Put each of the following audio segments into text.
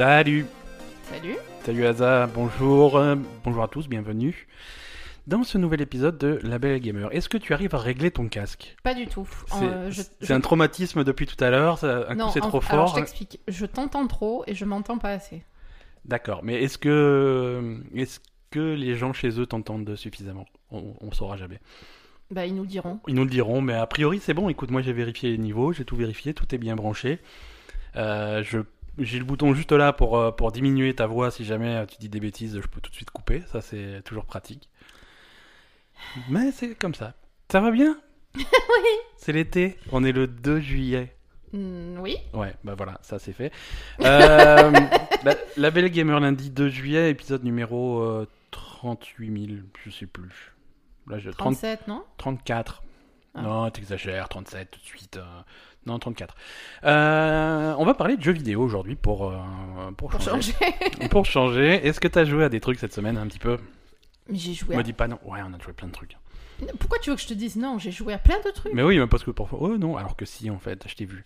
Salut Salut. Salut Aza, bonjour, euh, bonjour à tous, bienvenue dans ce nouvel épisode de La Belle Gamer. Est-ce que tu arrives à régler ton casque? Pas du tout. C'est Euh, je- un traumatisme depuis tout à l'heure, un non, coup c'est en- trop Alors je fort. t'explique. Je t'entends trop et je m'entends pas assez. D'accord, mais est-ce que, est-ce que les gens chez eux t'entendent suffisamment? On, on saura jamais. Bah ils nous diront. Ils nous le diront, mais a priori c'est bon. Écoute, moi j'ai vérifié les niveaux, j'ai tout vérifié, tout est bien branché. Euh, je, j'ai le bouton juste là pour, euh, pour diminuer ta voix si jamais euh, tu dis des bêtises, je peux tout de suite couper. Ça c'est toujours pratique. Mais c'est comme ça. Ça va bien? Oui. C'est l'été, on est le 2 juillet. Hmm, oui. Ouais, bah voilà, ça c'est fait. Euh, bah, la Belle Gamer lundi 2 juillet, épisode numéro euh, 38 000, je sais plus. Là, je, 30 37, non? 34. Ah. Non, t'exagères, 37 tout de suite. euh, Non, 34. Euh, on va parler de jeux vidéo aujourd'hui pour, euh, pour, Pour changer. changer. pour changer. Est-ce que t'as joué à des trucs cette semaine un petit peu? Mais j'ai joué. Me À... dis pas non. Ouais, on a joué plein de trucs. Pourquoi tu veux que je te dise non? J'ai joué à plein de trucs. Mais oui, mais parce que parfois. Oh non, alors que si en fait, je t'ai vu.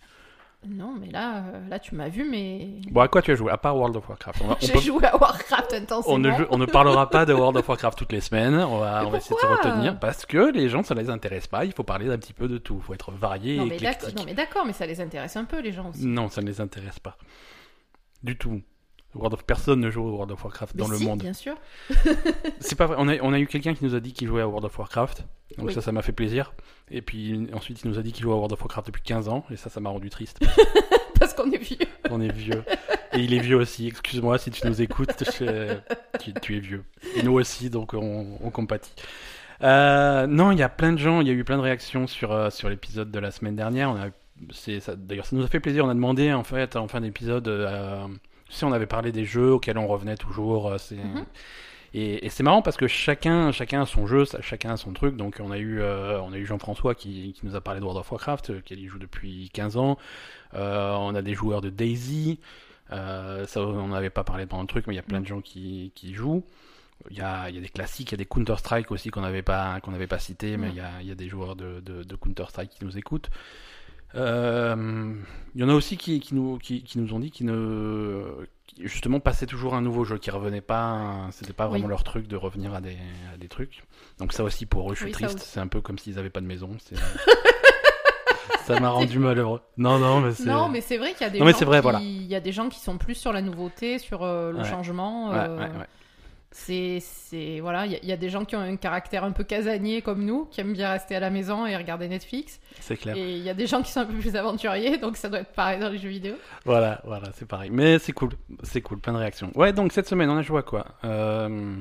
Non, mais là, euh, là tu m'as vu, mais. Bon, à quoi tu as joué? À part World of Warcraft. On, va- on J'ai peut- joué à Warcraft intensément. on ne, joue- on ne parlera pas de World of Warcraft toutes les semaines. On va, Mais on va essayer de se pourquoi retenir parce que les gens, ça les intéresse pas. Il faut parler d'un petit peu de tout. Il faut être varié Non et mais, éclectique. non, mais d'accord, mais ça les intéresse un peu, les gens aussi. Non, ça ne les intéresse pas. Du tout. World of... Personne ne joue au World of Warcraft dans le monde. bien sûr. C'est pas vrai. On a, on a eu quelqu'un qui nous a dit qu'il jouait à World of Warcraft. Donc Oui. ça, ça m'a fait plaisir. Et puis ensuite, il nous a dit qu'il jouait à World of Warcraft depuis 15 ans. Et ça, ça m'a rendu triste. Parce qu'on est vieux. On est vieux. Et il est vieux aussi. Excuse-moi si tu nous écoutes. je- Tu, tu es vieux. Et nous aussi, donc on, on compatit. Euh, non, il y a plein de gens. Il y a eu plein de réactions sur, euh, sur l'épisode de la semaine dernière. On a, c'est, ça, d'ailleurs, ça nous a fait plaisir. On a demandé, en fait, en fin d'épisode, euh, si on avait parlé des jeux auxquels on revenait toujours. euh, c'est... Mhm. Et, et c'est marrant parce que chacun, chacun a son jeu, chacun a son truc. Donc on a eu, euh, on a eu Jean-François qui, qui nous a parlé de World of Warcraft, euh, qu'il y joue depuis 15 ans. Euh, on a des joueurs de Daisy. Ça, on n'avait pas parlé pendant le truc, mais il y a plein de gens qui, qui jouent. Il y, a, il y a des classiques, il y a des Counter-Strike aussi qu'on n'avait pas, qu'on n'avait pas cité, mais Mm. il y a, il y a des joueurs de, de, de Counter-Strike qui nous écoutent. Euh, il y en a aussi qui, qui, nous, qui, qui nous ont dit qu'ils ne, justement passaient toujours un nouveau jeu, qui revenait pas, c'était pas vraiment Oui. leur truc de revenir à des, à des trucs. Donc ça aussi pour eux, je suis Oui, triste. C'est un peu comme s'ils avaient pas de maison. c'est- ça m'a rendu malheureux. Non, non, mais c'est. Non, mais c'est vrai qu'il y a des Non, mais gens c'est vrai, qui... voilà. il y a des gens qui sont plus sur la nouveauté, sur euh, le Ouais. changement. Ouais, euh, ouais, ouais. C'est, c'est voilà, il y, a- il y a des gens qui ont un caractère un peu casanier comme nous, qui aiment bien rester à la maison et regarder Netflix. C'est clair. Et il y a des gens qui sont un peu plus aventuriers, donc ça doit être pareil dans les jeux vidéo. Voilà, voilà, c'est pareil. Mais c'est cool, c'est cool, plein de réactions. Ouais, donc cette semaine, on a joué à quoi? Euh,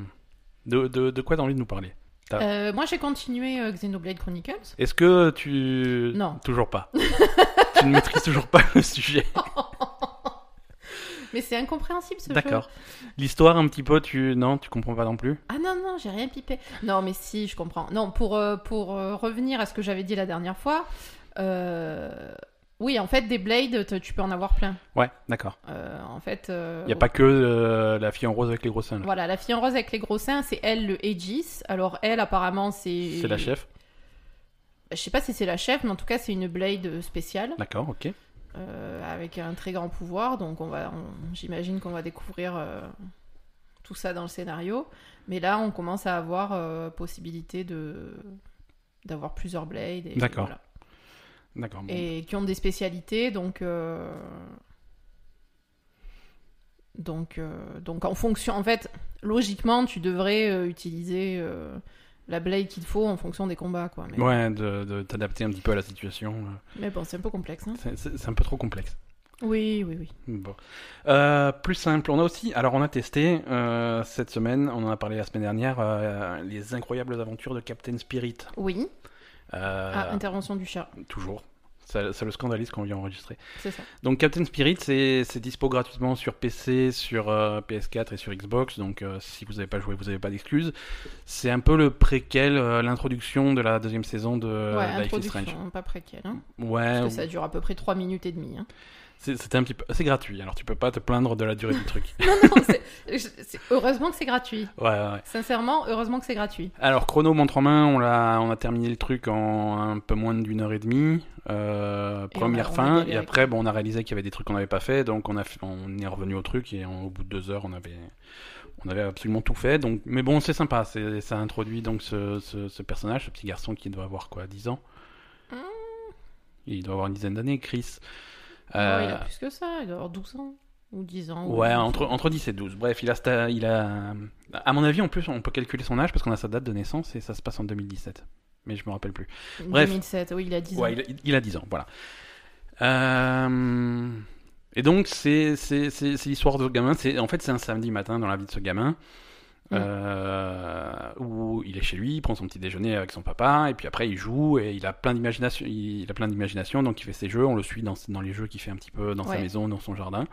de, de, de quoi t'as envie de nous parler? Euh, moi, j'ai continué euh, Xenoblade Chronicles. Est-ce que tu... Non. Toujours pas. tu ne maîtrises toujours pas le sujet. Mais c'est incompréhensible ce jeu. D'accord. L'histoire, un petit peu, tu... Non, tu comprends pas non plus? Ah non, non, j'ai rien pipé. Non, mais si, je comprends. Non, pour, euh, pour euh, revenir à ce que j'avais dit la dernière fois, euh, oui, en fait, des blades, tu peux en avoir plein. Ouais, d'accord. Euh, en fait, euh, Il n'y a pas que euh, la fille en rose avec les gros seins. là. Voilà, la fille en rose avec les gros seins, c'est elle le Aegis. Alors elle, apparemment, c'est. C'est la chef? Je sais pas si c'est la chef, mais en tout cas, c'est une blade spéciale D'accord, ok. Euh, avec un très grand pouvoir. Donc on va, j'imagine qu'on va découvrir euh, tout ça dans le scénario. Mais là, on commence à avoir euh, possibilité de d'avoir plusieurs blades. et D'accord. voilà. D'accord. bon. Et qui ont des spécialités, donc. Donc, donc en fonction, en fait, logiquement, tu devrais utiliser la blade qu'il faut en fonction des combats, quoi. Mais, Ouais, de, de t'adapter un petit peu à la situation. euh, mais bon, c'est un peu complexe. Hein. C'est un peu trop complexe. Oui, oui, oui. Bon. Euh, plus simple, on a aussi, alors on a testé euh, cette semaine, on en a parlé la semaine dernière, euh, les incroyables aventures de Captain Spirit. Oui. Ah, intervention du chat, toujours. Ça, ça le scandalise quand on vient enregistrer. c'est ça. Donc Captain Spirit, c'est dispo gratuitement sur PC, sur euh, PS4 et sur Xbox. Donc euh, si vous n'avez pas joué, vous n'avez pas d'excuses. C'est un peu le préquel, euh, l'introduction de la deuxième saison de ouais, Life is Strange. pas préquel. Hein, Ouais, parce que ça dure à peu près 3 minutes et demie. Hein. C'est- C'était un petit peu. C'est gratuit, alors tu peux pas te plaindre de la durée du truc. Non, non, c'est- heureusement que c'est gratuit. Ouais. Sincèrement, heureusement que c'est gratuit. Alors, chrono montre en main, on a, on a terminé le truc en un peu moins d'une heure et demie. euh, Et première on a- fin, et après, bon, on a réalisé qu'il y avait des trucs qu'on n'avait pas fait, donc on, a on est revenu au truc, et au bout de deux heures, on avait, on avait absolument tout fait. Donc, mais bon, c'est sympa, c'est, ça introduit donc ce, ce, ce personnage, ce petit garçon qui doit avoir quoi, 10 ans? Hmm. Il doit avoir une dizaine d'années, Chris. Ouais, Euh, il a plus que ça, il doit avoir 12 ans. Ou 10 ans. ou- Ouais, entre, entre 10 et 12. Bref, il a, il a. À mon avis, en plus, on peut calculer son âge parce qu'on a sa date de naissance et ça se passe en 2017. Mais je me rappelle plus. bref. 2007, oui, il a 10 Ouais, ans. il a, il a 10 ans, voilà. Euh, Et donc, c'est c'est- c'est- c'est l'histoire de ce gamin. En fait, c'est un samedi matin dans la vie de ce gamin. Mm. euh, où il est chez lui, il prend son petit déjeuner avec son papa, et puis après il joue et il a plein d'imagination. Il a plein d'imagination, donc il fait ses jeux. On le suit dans, dans les jeux qu'il fait un petit peu dans sa maison, dans son jardin.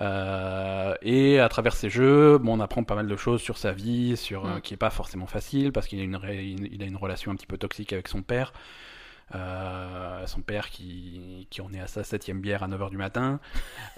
Euh, et à travers ces jeux, bon, on apprend pas mal de choses sur sa vie, sur euh, Mm. qui est pas forcément facile parce qu'il a une- il a une relation un petit peu toxique avec son père. Euh, son père qui, qui en est à sa septième bière à 9h du matin.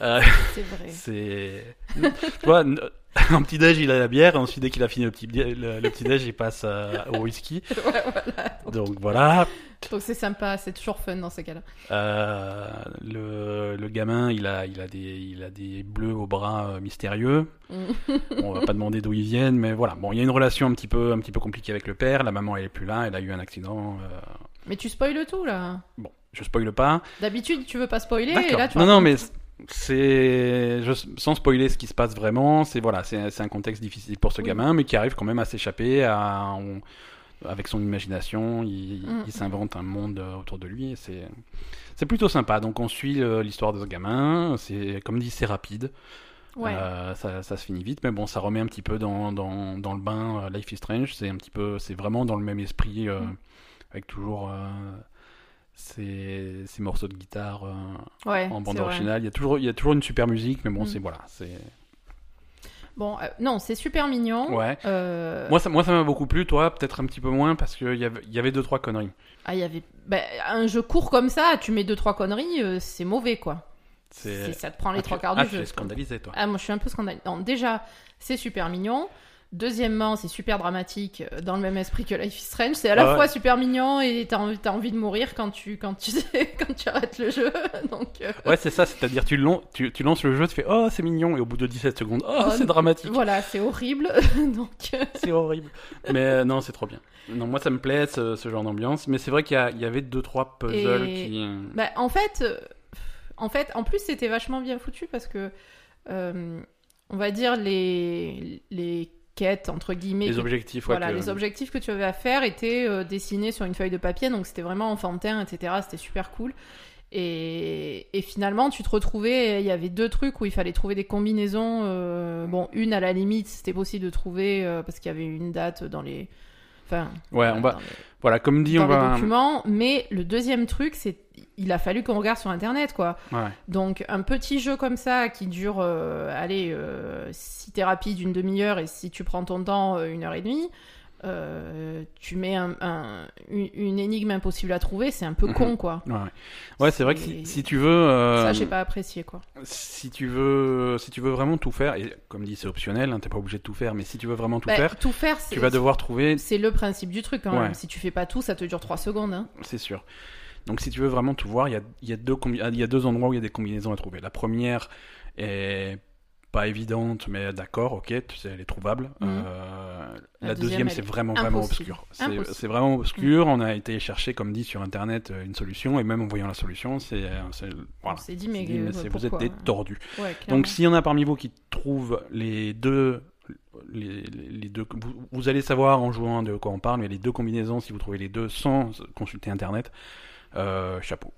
Euh, C'est vrai. c'est. tu vois, n- en petit déj, il a la bière, et ensuite, dès qu'il a fini le petit, le, le petit déj, il passe euh, au whisky. Ouais, voilà. Donc voilà. Donc c'est sympa, c'est toujours fun dans ces cas-là. Euh, le, le gamin, il a, il, a des, il a des bleus au bras mystérieux. Mm. Bon, on va pas demander d'où ils viennent, mais voilà. Bon, il y a une relation un petit peu, un petit peu compliquée avec le père. La maman, elle est plus là. Elle a eu un accident. Mais tu spoiles tout là. Bon, je spoile pas. D'habitude, tu veux pas spoiler et là tu non, non, mais c'est je- sans spoiler ce qui se passe vraiment. C'est voilà, c'est un contexte difficile pour ce Oui. gamin, mais qui arrive quand même à s'échapper. À, on- avec son imagination, il, Mm. il s'invente un monde euh, autour de lui. C'est c'est plutôt sympa. Donc on suit euh, l'histoire de ce gamin. C'est comme dit, c'est rapide. Ouais. Euh, ça, ça se finit vite, mais bon, ça remet un petit peu dans, dans, dans le bain euh, Life is Strange. C'est un petit peu, c'est vraiment dans le même esprit, euh, Mm. Avec toujours euh, ces, ces morceaux de guitare euh, ouais, en bande originale. Il y a toujours, il y a toujours une super musique, mais bon, Mm. c'est voilà, c'est. Bon, euh, non, c'est super mignon. Ouais. Euh, Moi, ça, moi, ça m'a beaucoup plu. Toi, peut-être un petit peu moins parce qu'il y avait, y avait deux trois conneries. Ah, il y avait. bah, un jeu court comme ça, tu mets deux trois conneries, euh, c'est mauvais quoi. C'est- Ça te prend les Ah, trois tu- quarts ah, du tu jeu. es scandalisé, toi. Ah, moi je suis un peu scandalisée. Non, déjà, c'est super mignon. Deuxièmement, c'est super dramatique, euh, dans le même esprit que Life is Strange. C'est à la Ah ouais. fois super mignon et t'as envie, de mourir quand tu, quand tu, quand tu arrêtes le jeu. Donc, euh, Ouais, c'est ça. C'est-à-dire, tu, lon- tu, tu lances le jeu, tu fais oh c'est mignon, et au bout de 17 secondes, oh, Oh, c'est dramatique. voilà, c'est horrible. Donc, euh, C'est horrible. Mais euh, non, c'est trop bien. Non, moi ça me plaît ce, ce genre d'ambiance. Mais c'est vrai qu'il y, avait deux trois puzzles Et- qui. bah, en fait, en fait, en plus, c'était vachement bien foutu parce que, on va dire, les, les quêtes, entre guillemets, les que- objectifs, Voilà, que- les objectifs que tu avais à faire étaient euh, dessinés sur une feuille de papier, donc c'était vraiment enfantin, etc. C'était super cool. Et, et finalement, tu te retrouvais, il y avait deux trucs où il fallait trouver des combinaisons. euh, bon, une à la limite, c'était possible de trouver euh, parce qu'il y avait une date dans les. Enfin, Ouais, on va. les- Voilà, comme dit, dans on les va. documents. Mais le deuxième truc, c'est il a fallu qu'on regarde sur internet, quoi. Ouais. Donc un petit jeu comme ça qui dure, euh, allez, euh, si t'es rapide une demi-heure et si tu prends ton temps euh, une heure et demie, euh, tu mets un- un- une, énigme impossible à trouver, c'est un peu Mhm. con quoi. Ouais, c'est vrai que si, tu veux. euh, Ça j'ai pas apprécié quoi. Si tu veux, si tu veux vraiment tout faire, et comme dit, c'est optionnel, hein, t'es pas obligé de tout faire, mais si tu veux vraiment tout Bah, faire, tout faire, tu vas devoir trouver, c'est le principe du truc quand Ouais. même. Si tu fais pas tout, ça te dure 3 secondes. hein. c'est sûr. Donc si tu veux vraiment tout voir, il y a, il y, a deux combi- il y a deux endroits où il y a des combinaisons à trouver. La première est pas évidente, mais d'accord, ok, tu sais, elle est trouvable. Mhm. Euh, La la, deuxième, c'est est vraiment, vraiment obscur. C'est vraiment obscur. On a été chercher, comme dit, sur Internet, euh, une solution, et même en voyant la solution, c'est... euh, c'est- Voilà. On dit mais, dit, vous êtes des tordus. Ouais, clairement. Donc s'il y en a parmi vous qui trouvent les deux, les, les- les deux, vous, vous allez savoir en jouant de quoi on parle, mais les deux combinaisons, si vous trouvez les deux sans consulter Internet, euh, chapeau.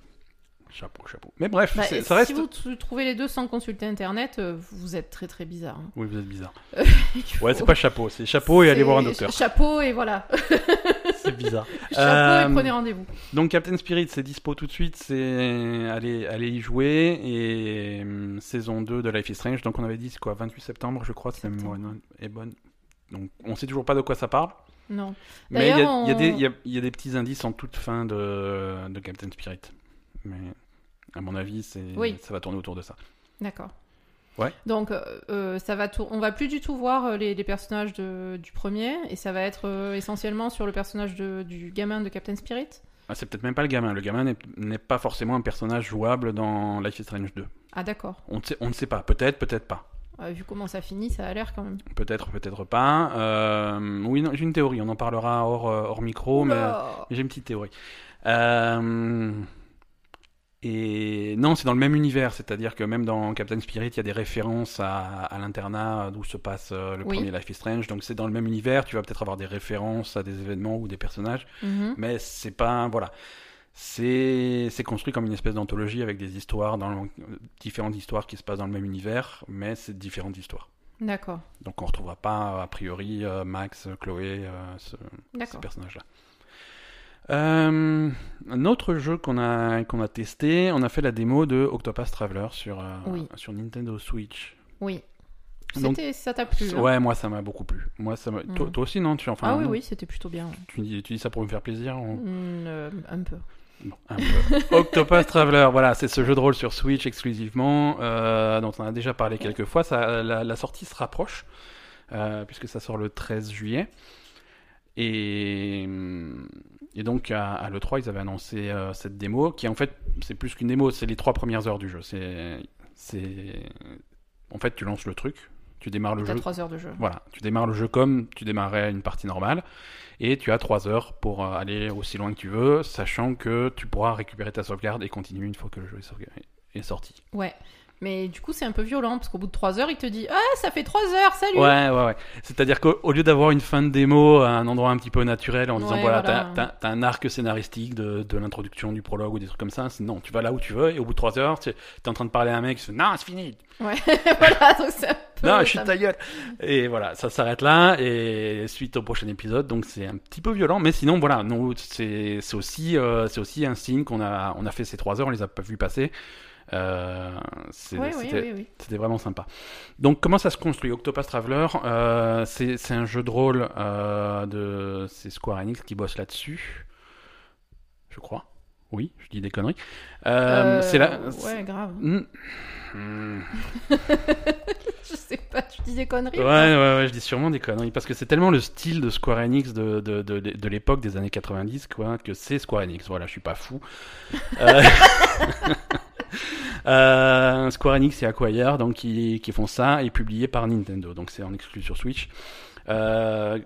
Chapeau, chapeau. Mais bref, Bah, c'est- si ça reste... vous t- trouvez les deux sans consulter internet, euh, vous êtes très très bizarre. hein. Oui, vous êtes bizarre. Ouais, c'est pas chapeau, c'est chapeau et aller c'est voir un docteur. Chapeau et voilà. c'est bizarre. Chapeau Euh, et prenez rendez-vous. Donc Captain Spirit, c'est dispo tout de suite, c'est allez, allez y jouer et hum, saison 2 de Life is Strange. Donc on avait dit c'est quoi 28 septembre, je crois, si la mémoire est bonne. Donc on sait toujours pas de quoi ça parle. Non. Mais il y, a- y des- y y a petits indices en toute fin de, de Captain Spirit. Mais À mon avis, c'est Oui. ça va tourner autour de ça. D'accord. Ouais. Donc, euh, euh, ça va on va plus du tout voir euh, les, les personnages de- du premier, et ça va être euh, essentiellement sur le personnage de- du gamin de Captain Spirit. Ah, c'est peut-être même pas le gamin. Le gamin n'est- pas forcément un personnage jouable dans Life is Strange 2. Ah, d'accord. On ne sait pas. Peut-être, peut-être pas. Euh, vu comment ça finit, ça a l'air quand même. Peut-être, peut-être pas. Euh, oui, j'ai une théorie. On en parlera hors, euh, hors micro, mais Oula j'ai une petite théorie. Euh, Et non, c'est dans le même univers, c'est-à-dire que même dans Captain Spirit, il y a des références à, à l'internat d'où se passe euh, le Oui. premier Life is Strange. Donc c'est dans le même univers, tu vas peut-être avoir des références à des événements ou des personnages, Mhm. mais c'est pas voilà. C'est construit comme une espèce d'anthologie avec des histoires dans le- différentes histoires qui se passent dans le même univers, mais c'est différentes histoires. D'accord. Donc on retrouvera pas a priori euh, Max, Chloé, euh, ce, ces personnages-là. Euh, un autre jeu qu'on a, qu'on a testé, on a fait la démo de Octopus Traveler sur, euh, Oui. sur Nintendo Switch. Oui. Donc- ça t'a plu hein Ouais, moi ça m'a beaucoup plu. Moi, ça m'a- toi, toi aussi, non tu, enfin, Ah oui, non oui, c'était plutôt bien. Tu, dis, tu dis ça pour me faire plaisir Mm, euh, un peu. Bon, un peu. Octopus Traveler, voilà, c'est ce jeu de rôle sur Switch exclusivement, euh, dont on a déjà parlé quelques fois. Ça, la, la sortie se rapproche, euh, puisque ça sort le 13 juillet. Et, et donc à, à l'E3, ils avaient annoncé euh, cette démo, qui en fait, c'est plus qu'une démo, c'est les trois premières heures du jeu. C'est, c'est... En fait, tu lances le truc, tu démarres le jeu. 3 heures de jeu. Voilà, tu démarres le jeu comme tu démarrais une partie normale, et tu as 3 heures pour euh, aller aussi loin que tu veux, sachant que tu pourras récupérer ta sauvegarde et continuer une fois que le jeu est sorti. Ouais. Mais du coup, c'est un peu violent parce qu'au bout de 3 heures, il te dit Ah, ça fait 3 heures, salut Ouais, ouais, ouais. C'est-à-dire qu'au au lieu d'avoir une fin de démo à un endroit un petit peu naturel en disant voilà, voilà. t'as- un arc scénaristique de, de l'introduction, du prologue ou des trucs comme ça, non, tu vas là où tu veux et au bout de 3 heures, tu es en train de parler à un mec, il fait non, c'est fini, Ouais, voilà, donc c'est un peu. Non, je suis de ta gueule. Et voilà, ça s'arrête là. Et suite au prochain épisode, donc c'est un petit peu violent, mais sinon voilà, c'est aussi euh, c'est aussi un signe qu'on a on a fait ces trois heures, on les a pas vu passer. Euh, c'est- Oui, oui, c'était oui, vraiment sympa. Donc comment ça se construit Octopus Traveler, euh, c'est un jeu de rôle euh, de c'est Square Enix qui bosse là-dessus, je crois. Oui, je dis des conneries. C'est là. Ouais, grave. Hmm. Je sais pas, tu dis des conneries Ouais, ou ouais, ouais, je dis sûrement des conneries. Parce que c'est tellement le style de Square Enix de, de, de, de l'époque des années 90, quoi, que c'est Square Enix. Voilà, je suis pas fou. Euh, euh, Square Enix et Acquire, donc, qui, qui font ça, et publié par Nintendo. Donc c'est en exclu sur Switch. Euh,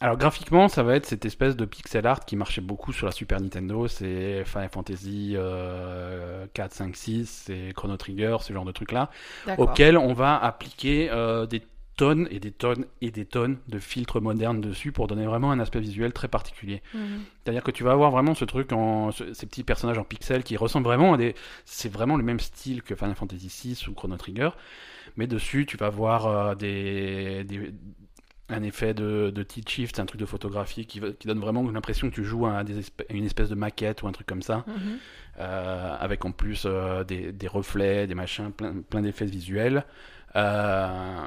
alors graphiquement, ça va être cette espèce de pixel art qui marchait beaucoup sur la Super Nintendo. C'est Final Fantasy euh, 4, 5, 6, c'est Chrono Trigger, ce genre de trucs-là D'accord. auquel on va appliquer euh, des tonnes et des tonnes et des tonnes de filtres modernes dessus pour donner vraiment un aspect visuel très particulier. Mhm. C'est-à-dire que tu vas avoir vraiment ce truc en ce- ces petits personnages en pixels qui ressemblent vraiment à des c'est vraiment le même style que Final Fantasy VI ou Chrono Trigger, mais dessus tu vas voir euh, des, des- un effet de, de tilt shift, un truc de photographie qui, qui donne vraiment l'impression que tu joues à, des espè- une espèce de maquette ou un truc comme ça. Mhm. Euh, avec en plus euh, des, des reflets, des machins, plein, plein d'effets visuels, euh,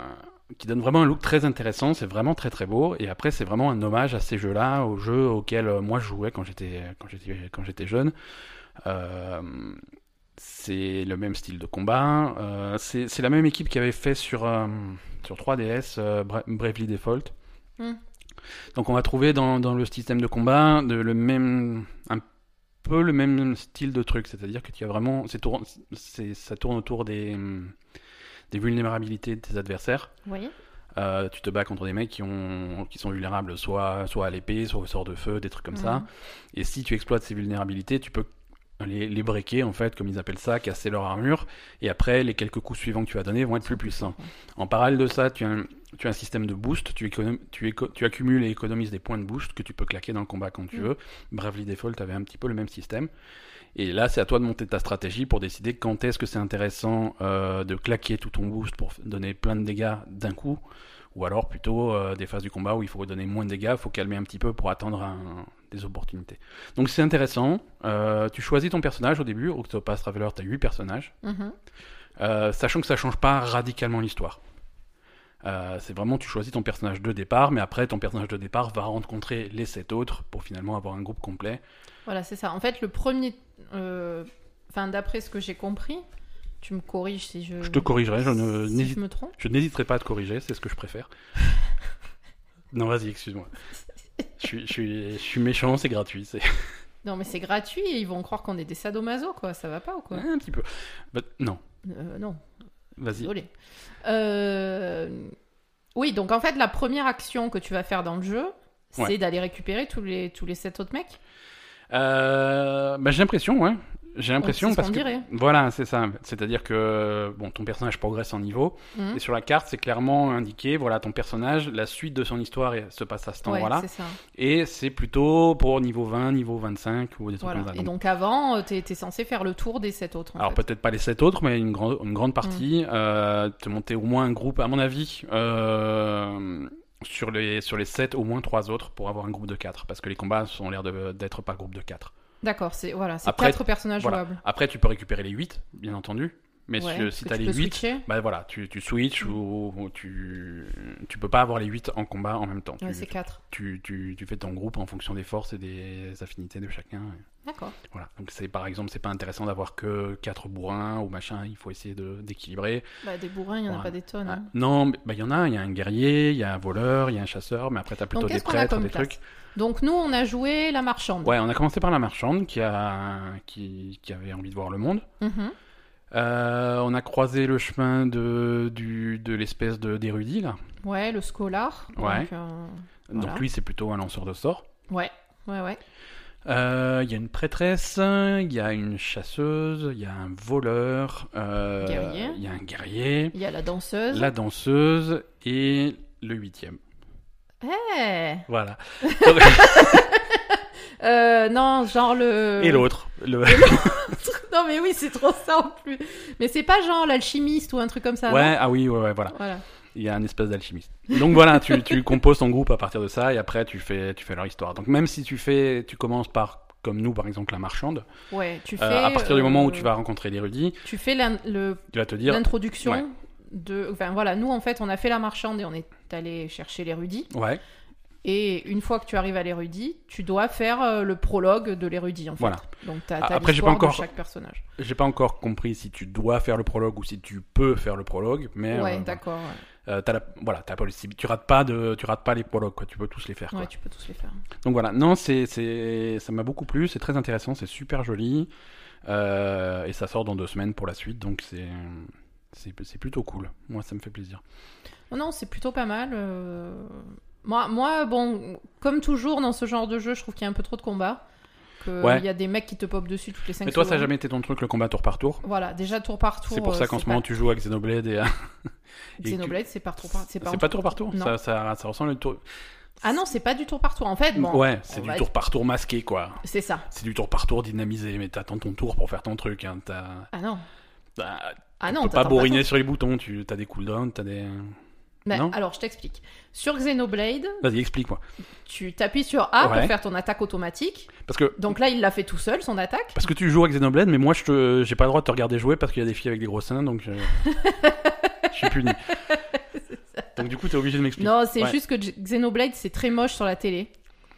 qui donnent vraiment un look très intéressant. C'est vraiment très très beau. Et après, c'est vraiment un hommage à ces jeux-là, aux jeux auxquels euh, moi je jouais quand j'étais quand j'étais quand j'étais jeune. Euh, c'est le même style de combat. Euh, c'est la même équipe qui avait fait sur euh, sur 3DS euh, Bra- Bravely Default. Hmm. Donc on va trouver dans, dans le système de combat de, le même un peu le même style de truc, c'est-à-dire que tu as vraiment c'est- ça tourne autour des des vulnérabilités de tes adversaires. Oui. Euh, tu te bats contre des mecs qui, ont, qui sont vulnérables soit, soit à l'épée, soit au sort de feu, des trucs comme ça. Mhm. Et si tu exploites ces vulnérabilités, tu peux les, les breaker, en fait, comme ils appellent ça, casser leur armure. Et après, les quelques coups suivants que tu vas donner vont être plus puissants. En parallèle de ça, tu as un, tu as un système de boost. Tu, accumules et économises des points de boost que tu peux claquer dans le combat quand tu Mm. veux. Bravely Default avait un petit peu le même système. Et là, c'est à toi de monter ta stratégie pour décider quand est-ce que c'est intéressant euh, de claquer tout ton boost pour donner plein de dégâts d'un coup, ou alors plutôt euh, des phases du combat où il faut donner moins de dégâts, il faut calmer un petit peu pour attendre un- des opportunités. Donc c'est intéressant. Euh, tu choisis ton personnage au début. Octopus Traveler, tu as 8 personnages, Mhm. euh, sachant que ça change pas radicalement l'histoire. Euh, c'est vraiment, tu choisis ton personnage de départ, mais après ton personnage de départ va rencontrer les 7 autres pour finalement avoir un groupe complet. Voilà, c'est ça. En fait, le premier. euh, enfin, d'après ce que j'ai compris, tu me corriges si je. Je te corrigerai, je ne- si je me trompe. Je n'hésiterai pas à te corriger, c'est ce que je préfère. non, vas-y, excuse-moi. Je suis, je, suis, je suis méchant, c'est gratuit. C'est Non, mais c'est gratuit et ils vont croire qu'on est des sadomaso, quoi. Ça va pas ou quoi? Un petit peu. Bah, non, Euh, Non, vas-y. Euh, Oui, donc en fait, la première action que tu vas faire dans le jeu, c'est Ouais. d'aller récupérer tous les, tous les sept autres mecs? Euh, bah, j'ai l'impression, ouais. J'ai l'impression ce parce que dirait. voilà, c'est ça. C'est-à-dire que bon, ton personnage progresse en niveau Mhm. et sur la carte, c'est clairement indiqué. Voilà, ton personnage, la suite de son histoire se passe à cet Ouais, endroit-là. et c'est plutôt pour niveau 20, niveau 25 ou des trucs Voilà. comme ça. Et Donc, avant, euh, t'es t'es censé faire le tour des sept autres. en alors peut-être pas les sept autres, mais une, grande une grande partie. euh, te monter au moins un groupe, à mon avis. euh, sur les, sur les 7, au moins 3 autres pour avoir un groupe de 4. Parce que les combats ont l'air d'être pas groupe de 4. D'accord, c'est voilà, c'est quatre personnages voilà. jouables. Après, tu peux récupérer les 8, bien entendu. Mais Ouais, si- parce si tu as tu les peux 8, switcher. bah voilà, tu, tu switches Mm. ou, ou tu, tu peux pas avoir les 8 en combat en même temps. Ouais, tu, c'est quatre. tu, tu, tu fais ton groupe en fonction des forces et des affinités de chacun. D'accord. Voilà. Donc c'est par exemple, c'est pas intéressant d'avoir que 4 bourrins ou machin, il faut essayer de- d'équilibrer. Bah, des bourrins, il y en a pas des tonnes. Ah, hein. non, mais bah, il y en a, il y a un guerrier, il y a un voleur, il y a un chasseur, mais après t'as plutôt Donc des prêtres, des classe trucs. Donc nous, on a joué la marchande. Ouais, on a commencé par la marchande qui, a, qui, qui avait envie de voir le monde. Mhm. Euh, on a croisé le chemin de, du, de l'espèce de d'érudit là. Ouais, le scolar. Ouais. Donc, euh, Donc lui c'est plutôt un lanceur de sorts. Ouais, ouais, ouais. Euh, Il y a une prêtresse, il y a une chasseuse, il y a un voleur, il y a un guerrier, Il y a la danseuse. la danseuse et le huitième. Eh Voilà. Euh, non, genre le. Et l'autre. Le... Non, mais oui, c'est trop ça en plus. Mais c'est pas genre l'alchimiste ou un truc comme ça. Ouais, ah oui, ouais, ouais, voilà. Voilà. Il y a un espèce d'alchimiste. Donc voilà, tu, tu composes ton groupe à partir de ça et après tu fais, tu fais leur histoire. Donc même si tu fais, tu commences par, comme nous par exemple, la marchande, Ouais, tu fais. euh, à partir du moment où euh, tu vas rencontrer l'érudit, Tu fais le- tu vas te dire, l'introduction Ouais. De. Enfin voilà, nous en fait, on a fait la marchande et on est allé chercher l'érudit. ouais, Et une fois que tu arrives à l'érudit, tu dois faire euh, le prologue de l'érudit en fait. Voilà. Donc t'as t'as après, j'ai pas encore- de chaque personnage. j'ai pas encore compris si tu dois faire le prologue ou si tu peux faire le prologue, mais ouais, euh, d'accord. ouais. euh, t'as la- voilà, t'as la possibilité. Tu rates pas de, tu rates pas les prologues, quoi. Tu peux tous les faire. quoi. Ouais, tu peux tous les faire. Donc voilà, non, c'est, c'est, ça m'a beaucoup plu, c'est très intéressant, c'est super joli, euh, et ça sort dans deux semaines pour la suite, donc c'est, c'est, c'est plutôt cool. Moi, ça me fait plaisir. Non, non, c'est plutôt pas mal. euh. Moi, moi, bon, comme toujours dans ce genre de jeu, je trouve qu'il y a un peu trop de combats. Qu'il Ouais. y a des mecs qui te popent dessus toutes les 5 Mais toi, secondes. ça n'a jamais été ton truc, le combat tour par tour? Voilà, déjà tour par tour. C'est pour ça euh, qu'en c'est ce moment, pas- tu joues à Xenoblade et à- Xenoblade, c'est par tour par C'est pas, C'est pas tour par tour ça, ça, ça ressemble à tour. Ah non, c'est pas du tour par tour. En fait, bon. ouais, c'est du va- tour par tour masqué, quoi. C'est ça. C'est du tour par tour dynamisé, mais t'attends ton tour pour faire ton truc. Hein. T'as, Ah non. t'as- Ah tu non, peux pas bourriner sur les boutons, tu as des cooldowns, t'as des. Ben, Non alors, je t'explique. Sur Xenoblade, Vas-y, explique-moi. tu t'appuies sur A Ouais. pour faire ton attaque automatique. Parce que Donc là, il l'a fait tout seul, son attaque. Parce que tu joues à Xenoblade, mais moi je j'ai pas le droit de te regarder jouer parce qu'il y a des filles avec des gros seins, donc je, je suis puni. Donc du coup, t'es obligé de m'expliquer. Non, c'est Ouais. juste que Xenoblade, c'est très moche sur la télé.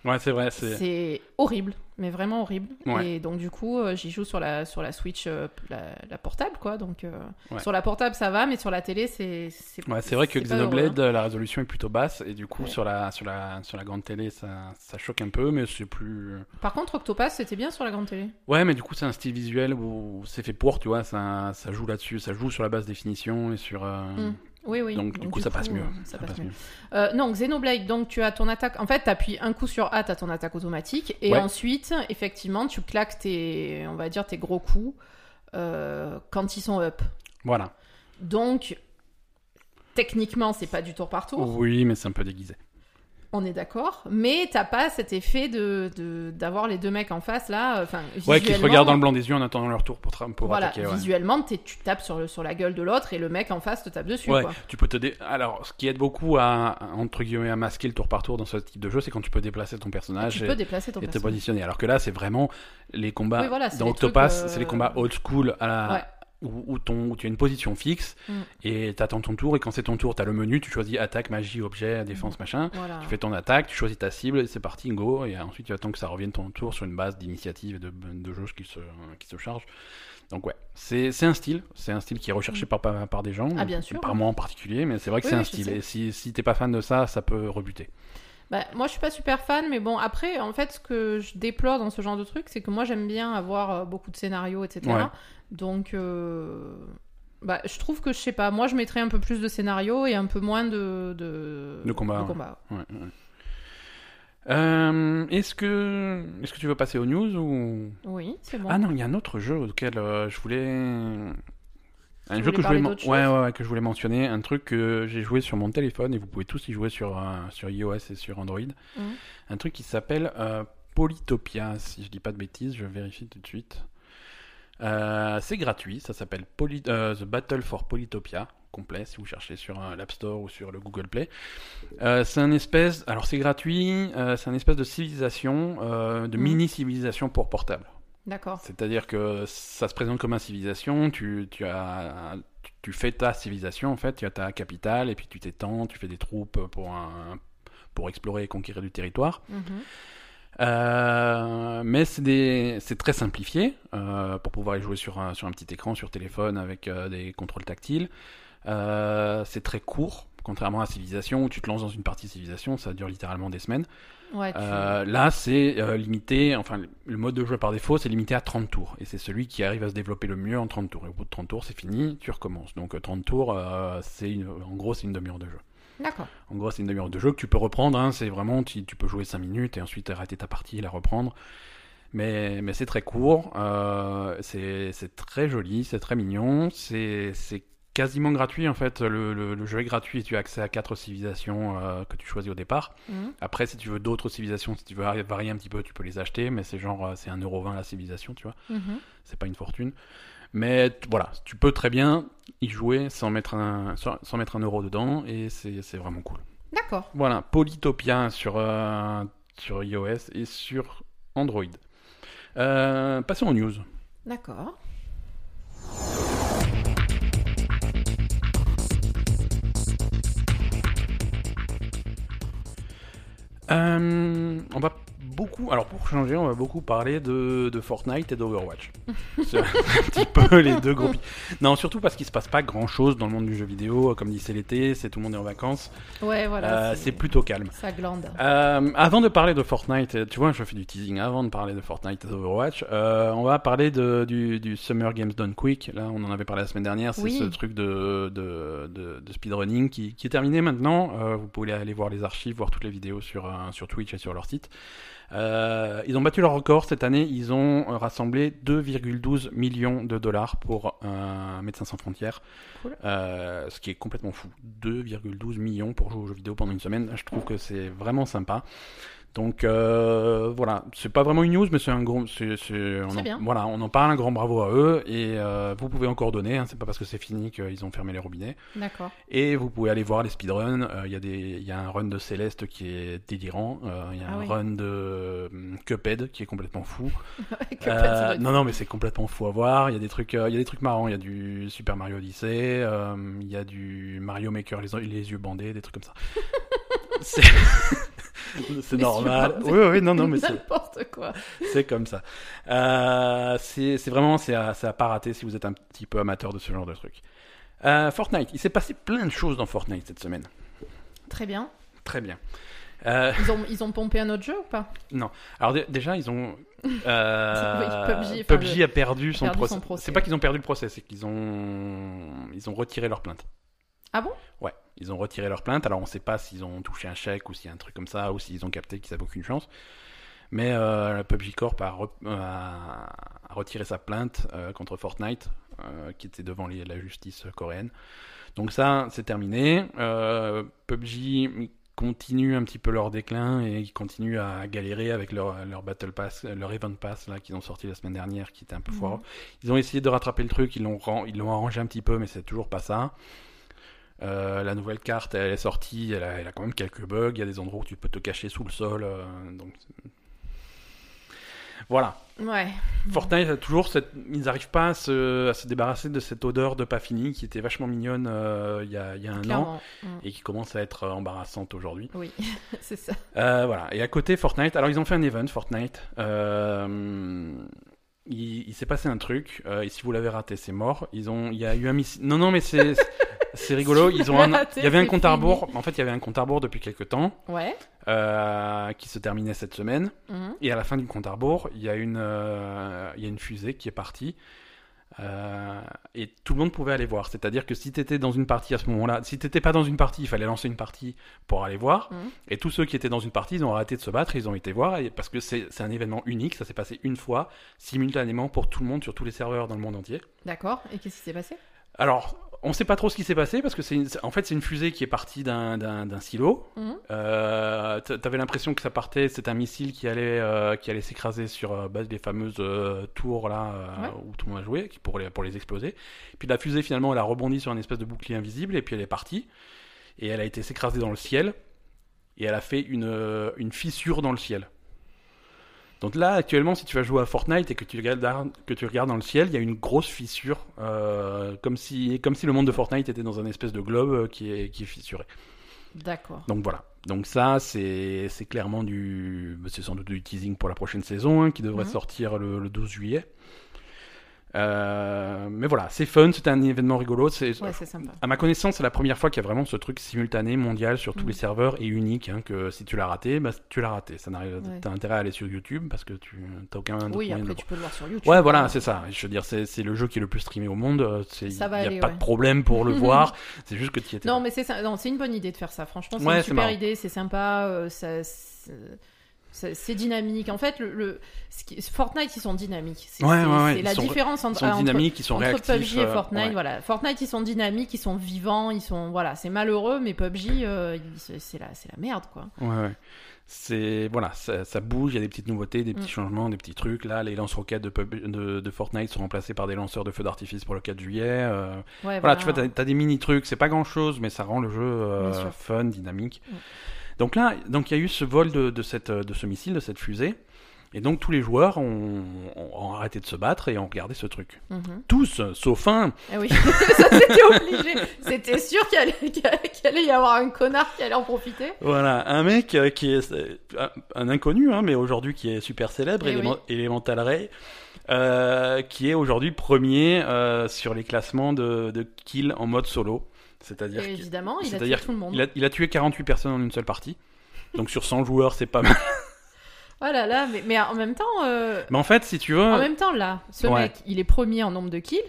Ouais, c'est vrai. C'est horrible, mais vraiment horrible. Ouais. Et donc du coup, euh, j'y joue sur la sur la Switch, euh, la, la portable, quoi. Donc euh, Ouais. sur la portable, ça va, mais sur la télé, c'est c'est Ouais, c'est vrai que heureux, Xenoblade, hein. la résolution est plutôt basse et du coup sur la sur la sur la grande télé, ça, ça choque un peu, mais c'est plus. Par contre, Octopath, c'était bien sur la grande télé. Ouais, mais du coup c'est un style visuel où c'est fait pour, tu vois, ça, ça joue là-dessus, ça joue sur la basse définition et sur. Mm. Oui, oui. Donc, du coup, ça passe mieux. euh, ça passe mieux. Euh, non, Xenoblade, donc tu as ton attaque. En fait, tu appuies un coup sur A, tu as ton attaque automatique. Et Ouais. ensuite, effectivement, tu claques tes, on va dire, tes gros coups euh, quand ils sont up. Voilà. Donc, techniquement, c'est pas du tour par tour. Oui, mais c'est un peu déguisé. On est d'accord. Mais t'as pas cet effet de d'avoir les deux mecs en face là. Enfin, Ouais, qui se regardent dans le blanc des yeux en attendant leur tour pour, pour Voilà, attaquer. ouais. visuellement, t'es- tu tapes sur, le, sur la gueule de l'autre et le mec en face te tape dessus. Ouais, Quoi. tu peux te dé... Alors, ce qui aide beaucoup à, entre guillemets, à masquer le tour par tour dans ce type de jeu, c'est quand tu peux déplacer ton personnage Tu et, peux déplacer ton et te personnage. positionner. Alors que là, c'est vraiment les combats. Oui, voilà, c'est dans euh, c'est les combats old school à la... Ouais. Où, où ton, où tu as une position fixe Mm. et t'attends ton tour. Et quand c'est ton tour, t'as le menu, tu choisis attaque, magie, objet, défense, machin. Voilà. Tu fais ton attaque, tu choisis ta cible, et c'est parti, go. Et ensuite, tu attends que ça revienne ton tour sur une base d'initiative et de, de jauge qui se, qui se charge. Donc ouais, c'est c'est un style, c'est un style qui est recherché par, par, par des gens, Mm. Ah, bien sûr, par moi en particulier, mais c'est vrai que Oui, c'est un style. Et si, si t'es pas fan de ça, ça peut rebuter. Bah, moi, je suis pas super fan, mais bon, après, en fait, ce que je déplore dans ce genre de truc, c'est que moi, j'aime bien avoir euh, beaucoup de scénarios, etc. Ouais. Donc, euh, bah, je trouve que, je sais pas, moi, je mettrais un peu plus de scénarios et un peu moins de, de, De combat, ouais. combat. Ouais, ouais. Euh, est-ce que est-ce que tu veux passer aux news ou? Oui, c'est bon. Ah non, il y a un autre jeu auquel euh, je voulais. Un Tu jeu que je voulais, ouais, ouais, ouais, que je voulais mentionner, un truc que j'ai joué sur mon téléphone et vous pouvez tous y jouer sur, euh, sur iOS et sur Android. Mhm. Un truc qui s'appelle Polytopia, si je dis pas de bêtises, je vérifie tout de suite. Euh, c'est gratuit, ça s'appelle Poly- euh, The Battle for Polytopia, complet si vous cherchez sur euh, l'App Store ou sur le Google Play. Euh, c'est un espèce, alors c'est gratuit, c'est un espèce de civilisation, de Mhm. mini-civilisation pour portable. D'accord. C'est-à-dire que ça se présente comme une civilisation, tu, tu, as, tu, tu fais ta civilisation en fait, tu as ta capitale et puis tu t'étends, tu fais des troupes pour, un, pour explorer et conquérir du territoire. Mhm. Euh, mais c'est très simplifié euh, pour pouvoir y jouer sur un, sur un petit écran, sur téléphone avec euh, des contrôles tactiles. C'est très court, contrairement à Civilisation où tu te lances dans une partie Civilisation, ça dure littéralement des semaines. Ouais, tu... Là, c'est limité, enfin, le mode de jeu par défaut, c'est limité à 30 tours. Et c'est celui qui arrive à se développer le mieux en 30 tours. Et au bout de 30 tours, c'est fini, tu recommences. Donc, euh, 30 tours, c'est en gros, c'est une demi-heure de jeu. D'accord. En gros, c'est une demi-heure de jeu que tu peux reprendre. Hein, c'est vraiment, tu, tu peux jouer 5 minutes et ensuite arrêter ta partie et la reprendre. Mais, mais c'est très court, euh, c'est très joli, c'est très mignon, c'est quasiment gratuit en fait. Le, le- le jeu est gratuit et tu as accès à quatre civilisations euh, que tu choisis au départ. Mhm. Après, si tu veux d'autres civilisations, si tu veux varier un petit peu, tu peux les acheter, mais c'est genre, euh, c'est 1,20€ la civilisation, tu vois. Mhm. C'est pas une fortune. Mais voilà, tu peux très bien y jouer sans mettre un, sans, mettre un euro dedans, et c'est c'est vraiment cool. D'accord. Voilà, Polytopia sur, euh, sur iOS et sur Android. Euh, passons aux news. D'accord. Euh, on va beaucoup, alors pour changer, on va beaucoup parler de, de Fortnite et d'Overwatch. C'est un petit peu les deux groupes. Non, surtout parce qu'il se passe pas grand chose dans le monde du jeu vidéo. Comme dit, c'est l'été, c'est tout le monde est en vacances. Ouais, voilà. Euh, c'est plutôt calme. Ça glande. Euh, avant de parler de Fortnite, tu vois, je fais du teasing avant de parler de Fortnite et d'Overwatch. Euh, on va parler de, du, du Summer Games Done Quick. Là, on en avait parlé la semaine dernière. C'est Oui. ce truc de, de, de, de speedrunning qui, qui est terminé maintenant. Euh, vous pouvez aller voir les archives, voir toutes les vidéos sur, euh, sur Twitch et sur leur site. Euh, ils ont battu leur record cette année. Ils ont euh, rassemblé 2,12 millions de dollars pour un Médecins sans frontières. Cool. Euh, ce qui est complètement fou. 2,12 millions pour jouer aux jeux vidéo pendant une semaine. Je trouve que c'est vraiment sympa. Donc euh, voilà, c'est pas vraiment une news, mais c'est un gros, c'est, c'est- on C'est en, bien. voilà, on en parle, un grand bravo à eux et euh, vous pouvez encore donner. Hein, c'est pas parce que c'est fini qu'ils ont fermé les robinets. D'accord. Et vous pouvez aller voir les speedruns. Euh, Il y a des, il y a un run de Céleste qui est délirant. Euh, Il y a Ah un oui. run de hum, Cuphead qui est complètement fou. Que Euh, non, non, mais c'est complètement fou à voir. Il y a des trucs, euh, il y a des trucs marrants. Il y a du Super Mario Odyssey. euh, il y a du Mario Maker les, les yeux bandés, des trucs comme ça. c'est c'est normal. Oui, oui, non, non, mais c'est N'importe quoi. c'est comme ça. Euh, c'est vraiment, c'est à, à pas rater si vous êtes un petit peu amateur de ce genre de trucs. Euh, Fortnite, il s'est passé plein de choses dans Fortnite cette semaine. Très bien. Très bien. Euh, Ils ont, ils ont pompé un autre jeu ou pas? Alors dé- déjà, ils ont. euh, Oui, PUBG, enfin, PUBG le- a perdu son perdu procès. son procès, C'est pas qu'ils ont perdu le procès, c'est qu'ils ont ils ont retiré leur plainte. Ah bon? Ouais, ils ont retiré leur plainte. Alors on sait pas s'ils ont touché un chèque ou s'il y a un truc comme ça ou s'ils ont capté qu'ils avaient aucune chance. Mais euh, PUBG Corp a, re- a- retiré sa plainte euh, contre Fortnite, euh, qui était devant les- la justice coréenne. Donc ça, c'est terminé. Euh, PUBG continue un petit peu leur déclin et ils continuent à galérer avec leur, leur Battle Pass, leur Event Pass là qu'ils ont sorti la semaine dernière, qui était un peu Mhm. foireux. Ils ont essayé de rattraper le truc, ils l'ont ils l'ont arrangé un petit peu, mais c'est toujours pas ça. Euh, la nouvelle carte, elle est sortie, elle a, elle a quand même quelques bugs. Il y a des endroits où tu peux te cacher sous le sol. euh, donc voilà. Ouais. Fortnite a toujours cette, ils n'arrivent pas à se, à se débarrasser de cette odeur de pas fini qui était vachement mignonne euh, il y, a, il y a un an. Mm. et qui commence à être embarrassante aujourd'hui. Oui, c'est ça. Voilà. Et à côté Fortnite, alors ils ont fait un event Fortnite. Il, il s'est passé un truc. euh, et si vous l'avez raté, c'est mort. Ils ont, il y a eu un missile. Non, non, mais c'est, c'est rigolo. Ils ont un- il y avait un compte à rebours. En fait, il y avait un compte à rebours depuis quelques temps Ouais. euh, qui se terminait cette semaine. Mhm. Et à la fin du compte à rebours, il y a une, euh, il y a une fusée qui est partie. Euh, et tout le monde pouvait aller voir. C'est-à-dire que si tu étais dans une partie à ce moment-là, si tu pas dans une partie, il fallait lancer une partie pour aller voir. Mhm. Et tous ceux qui étaient dans une partie, ils ont arrêté de se battre, ils ont été voir, et- parce que c'est c'est un événement unique, ça s'est passé une fois, simultanément pour tout le monde, sur tous les serveurs dans le monde entier. D'accord. Et qu'est-ce qui s'est passé? Alors, on sait pas trop ce qui s'est passé, parce que c'est une- en fait c'est une fusée qui est partie d'un- d'un d'un silo. Euh, t- T'avais l'impression que ça partait, c'est un missile qui allait, euh, qui allait s'écraser sur euh, base des fameuses euh, tours là Ouais. où tout le monde a joué, qui- pour les, pour les exploser. Puis la fusée finalement elle a rebondi sur une espèce de bouclier invisible et puis elle est partie. Et elle a été s'écraser dans le ciel et elle a fait une, une fissure dans le ciel. Donc là, actuellement, si tu vas jouer à Fortnite et que tu regardes, que tu regardes dans le ciel, il y a une grosse fissure, euh, comme, si, comme si le monde de Fortnite était dans un espèce de globe euh, qui est, qui est fissuré. D'accord. Donc voilà. Donc ça, c'est c'est clairement du... C'est sans doute du teasing pour la prochaine saison, hein, qui devrait Mhm. sortir le, le 12 juillet. Euh, mais voilà, c'est fun, c'est un événement rigolo. C'est, Ouais, c'est sympa. à ma connaissance, c'est la première fois qu'il y a vraiment ce truc simultané, mondial, sur tous Mhm. les serveurs et unique. hein, que si tu l'as raté, bah, tu l'as raté. Ça n'arrive, Ouais. T'as intérêt à aller sur YouTube parce que tu n'as aucun Oui, de après tu peux le voir sur YouTube. Ouais, voilà, c'est ça. Je veux dire, c'est c'est le jeu qui est le plus streamé au monde. euh, Il Ça n'y a aller, pas ouais. de problème pour le voir. C'est juste que tu y étais. Non, mais c'est non, c'est une bonne idée de faire ça. Franchement, c'est une super idée, c'est sympa, euh, ça- c'est dynamique. En fait, le, le- ce qui- Fortnite, ils sont dynamiques. C'est Ouais, ouais, la sont- différence entre, Ils sont entre- dynamiques, ils sont entre réactifs. PUBG et euh, Fortnite. ouais. Voilà, Fortnite, ils sont dynamiques, ils sont vivants, ils sont voilà, c'est malheureux, mais PUBG, euh, c'est la, c'est la merde, quoi. Ouais. C'est voilà, ça, ça bouge, il y a des petites nouveautés, des petits Mm. changements, des petits trucs. Là, les lance-roquettes de, pub- de, de Fortnite sont remplacés par des lanceurs de feux d'artifice pour le 4 juillet. euh, Ouais, Voilà, tu vois, t'as as des mini trucs, c'est pas grand chose, mais ça rend le jeu euh, fun, dynamique. Mm. Donc là, donc il y a eu ce vol de, de cette, de ce missile, de cette fusée, et donc tous les joueurs ont, arrêté de se battre et ont regardé ce truc. Mhm. Tous, sauf un. Ah oui, ça c'était obligé. C'était sûr qu'il allait, y avoir un connard qui allait en profiter. Voilà, un mec euh, qui est euh, un, inconnu, hein, mais aujourd'hui qui est super célèbre, Eh Elemen- Elemental Ray, euh, qui est aujourd'hui premier euh, sur les classements de, de kills en mode solo. C'est-à-dire évidemment, il a tué tout le monde. il a, il a tué 48 personnes en une seule partie. Donc sur 100 joueurs, c'est pas mal. Oh là là, mais, mais en même temps, euh, Mais en fait, si tu veux... en même temps là, ce Ouais. mec, il est premier en nombre de kills,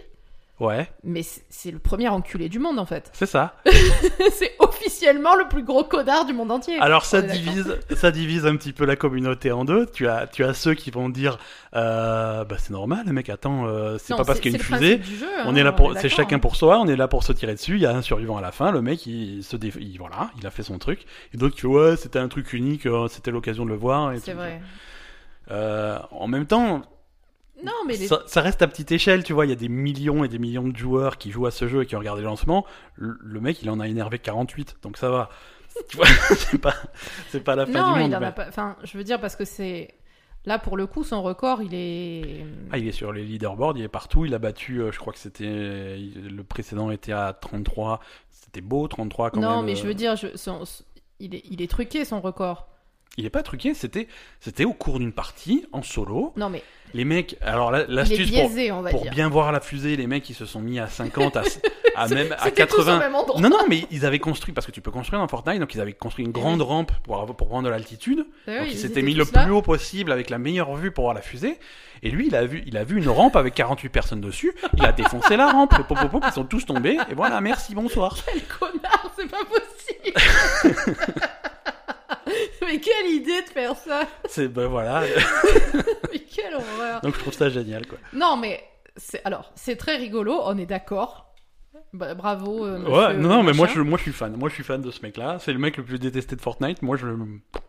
Ouais, mais c'est le premier enculé du monde en fait. c'est ça. c'est officiellement le plus gros connard du monde entier. Alors ça divise, ça divise un petit peu la communauté en deux. Tu as, tu as ceux qui vont dire, euh, bah c'est normal, le mec, attends, euh, c'est pas parce qu'il y a une fusée. On hein, est là pour, c'est chacun hein. pour soi. On est là pour se tirer dessus. Il y a un survivant à la fin. Le mec, il se dé... il- voilà, il a fait son truc. Et d'autres qui ouais, c'était un truc unique. euh, C'était l'occasion de le voir. C'est vrai. Euh, en même temps, Non, mais les... ça, ça reste à petite échelle. Tu vois, il y a des millions et des millions de joueurs qui jouent à ce jeu et qui ont regardé le lancement. Le, le mec, il en a énervé 48. Donc ça va. Tu vois, c'est pas, c'est pas la fin non, du monde. il en a pas. Enfin, je veux dire parce que c'est là pour le coup son record, il est. Ah, il est sur les leaderboards, il est partout. Il a battu, euh, je crois que c'était. Le précédent était à 33. C'était beau, 33 quand même. non, mais euh. je veux dire, je... son- son- il est, il est truqué son record. Il est pas truqué, c'était c'était au cours d'une partie, en solo. Non, mais Les mecs, alors l'astuce pour, biaisé, bien voir la fusée, les mecs ils se sont mis à 50, à, à même à C'était tous au 80. même endroit. Non, non, mais ils avaient construit, parce que tu peux construire dans Fortnite, donc ils avaient construit une grande rampe pour, pour prendre de l'altitude. Ah oui, donc ils il s'était étaient mis le là. plus haut possible avec la meilleure vue pour voir la fusée. Et lui, il a vu, il a vu une rampe avec 48 personnes dessus. Il a défoncé la rampe. Pop, pop, pop, ils sont tous tombés. Et voilà, merci, bonsoir. Quel connard, c'est pas possible. mais quelle idée de faire ça. C'est, ben voilà. Mais quelle horreur. Donc je trouve ça génial, quoi. Non, mais c'est alors c'est très rigolo, on est d'accord. Bah, bravo. euh, Ouais, non, mais moi je, moi je suis fan. Moi je suis fan de ce mec-là. C'est le mec le plus détesté de Fortnite. Moi je.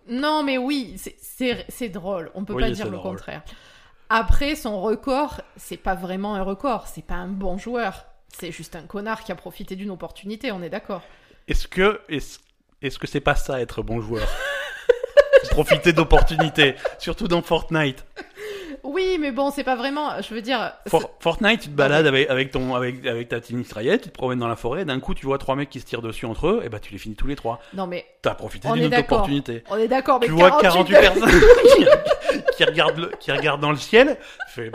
Non, mais oui, c'est- drôle. On peut Oui, pas dire le drôle. contraire. Après, son record, c'est pas vraiment un record. C'est pas un bon joueur. C'est juste un connard qui a profité d'une opportunité. On est d'accord. Est-ce que. Est-ce est-ce que c'est pas ça être bon joueur? Profiter d'opportunités. Surtout dans Fortnite. Oui, mais bon, c'est pas vraiment. Je veux dire. For- Fortnite, tu te balades avec, avec, ton, avec, avec ta petite mitraillette, tu te promènes dans la forêt, d'un coup tu vois trois mecs qui se tirent dessus entre eux, et bah tu les finis tous les trois. Non, mais T'as profité d'une opportunité. on est d'accord. Mais Tu vois 48 48 personnes qui, qui regardent le- qui regardent dans le ciel, fait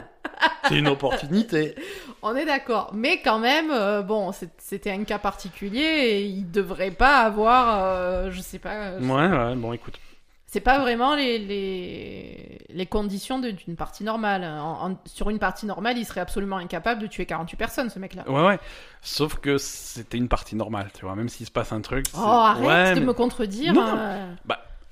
C'est une opportunité. On est d'accord. Mais quand même, euh, bon, c'était un cas particulier et il devrait pas avoir, euh, je sais pas, euh, Ouais, ouais, bon, écoute. C'est pas vraiment les, les, les conditions d'une partie normale. En- en- sur une partie normale, il serait absolument incapable de tuer 48 personnes, ce mec-là. Ouais, ouais. Sauf que c'était une partie normale, tu vois. Même s'il se passe un truc. Oh, arrête Ouais, de mais- me contredire. Non. euh.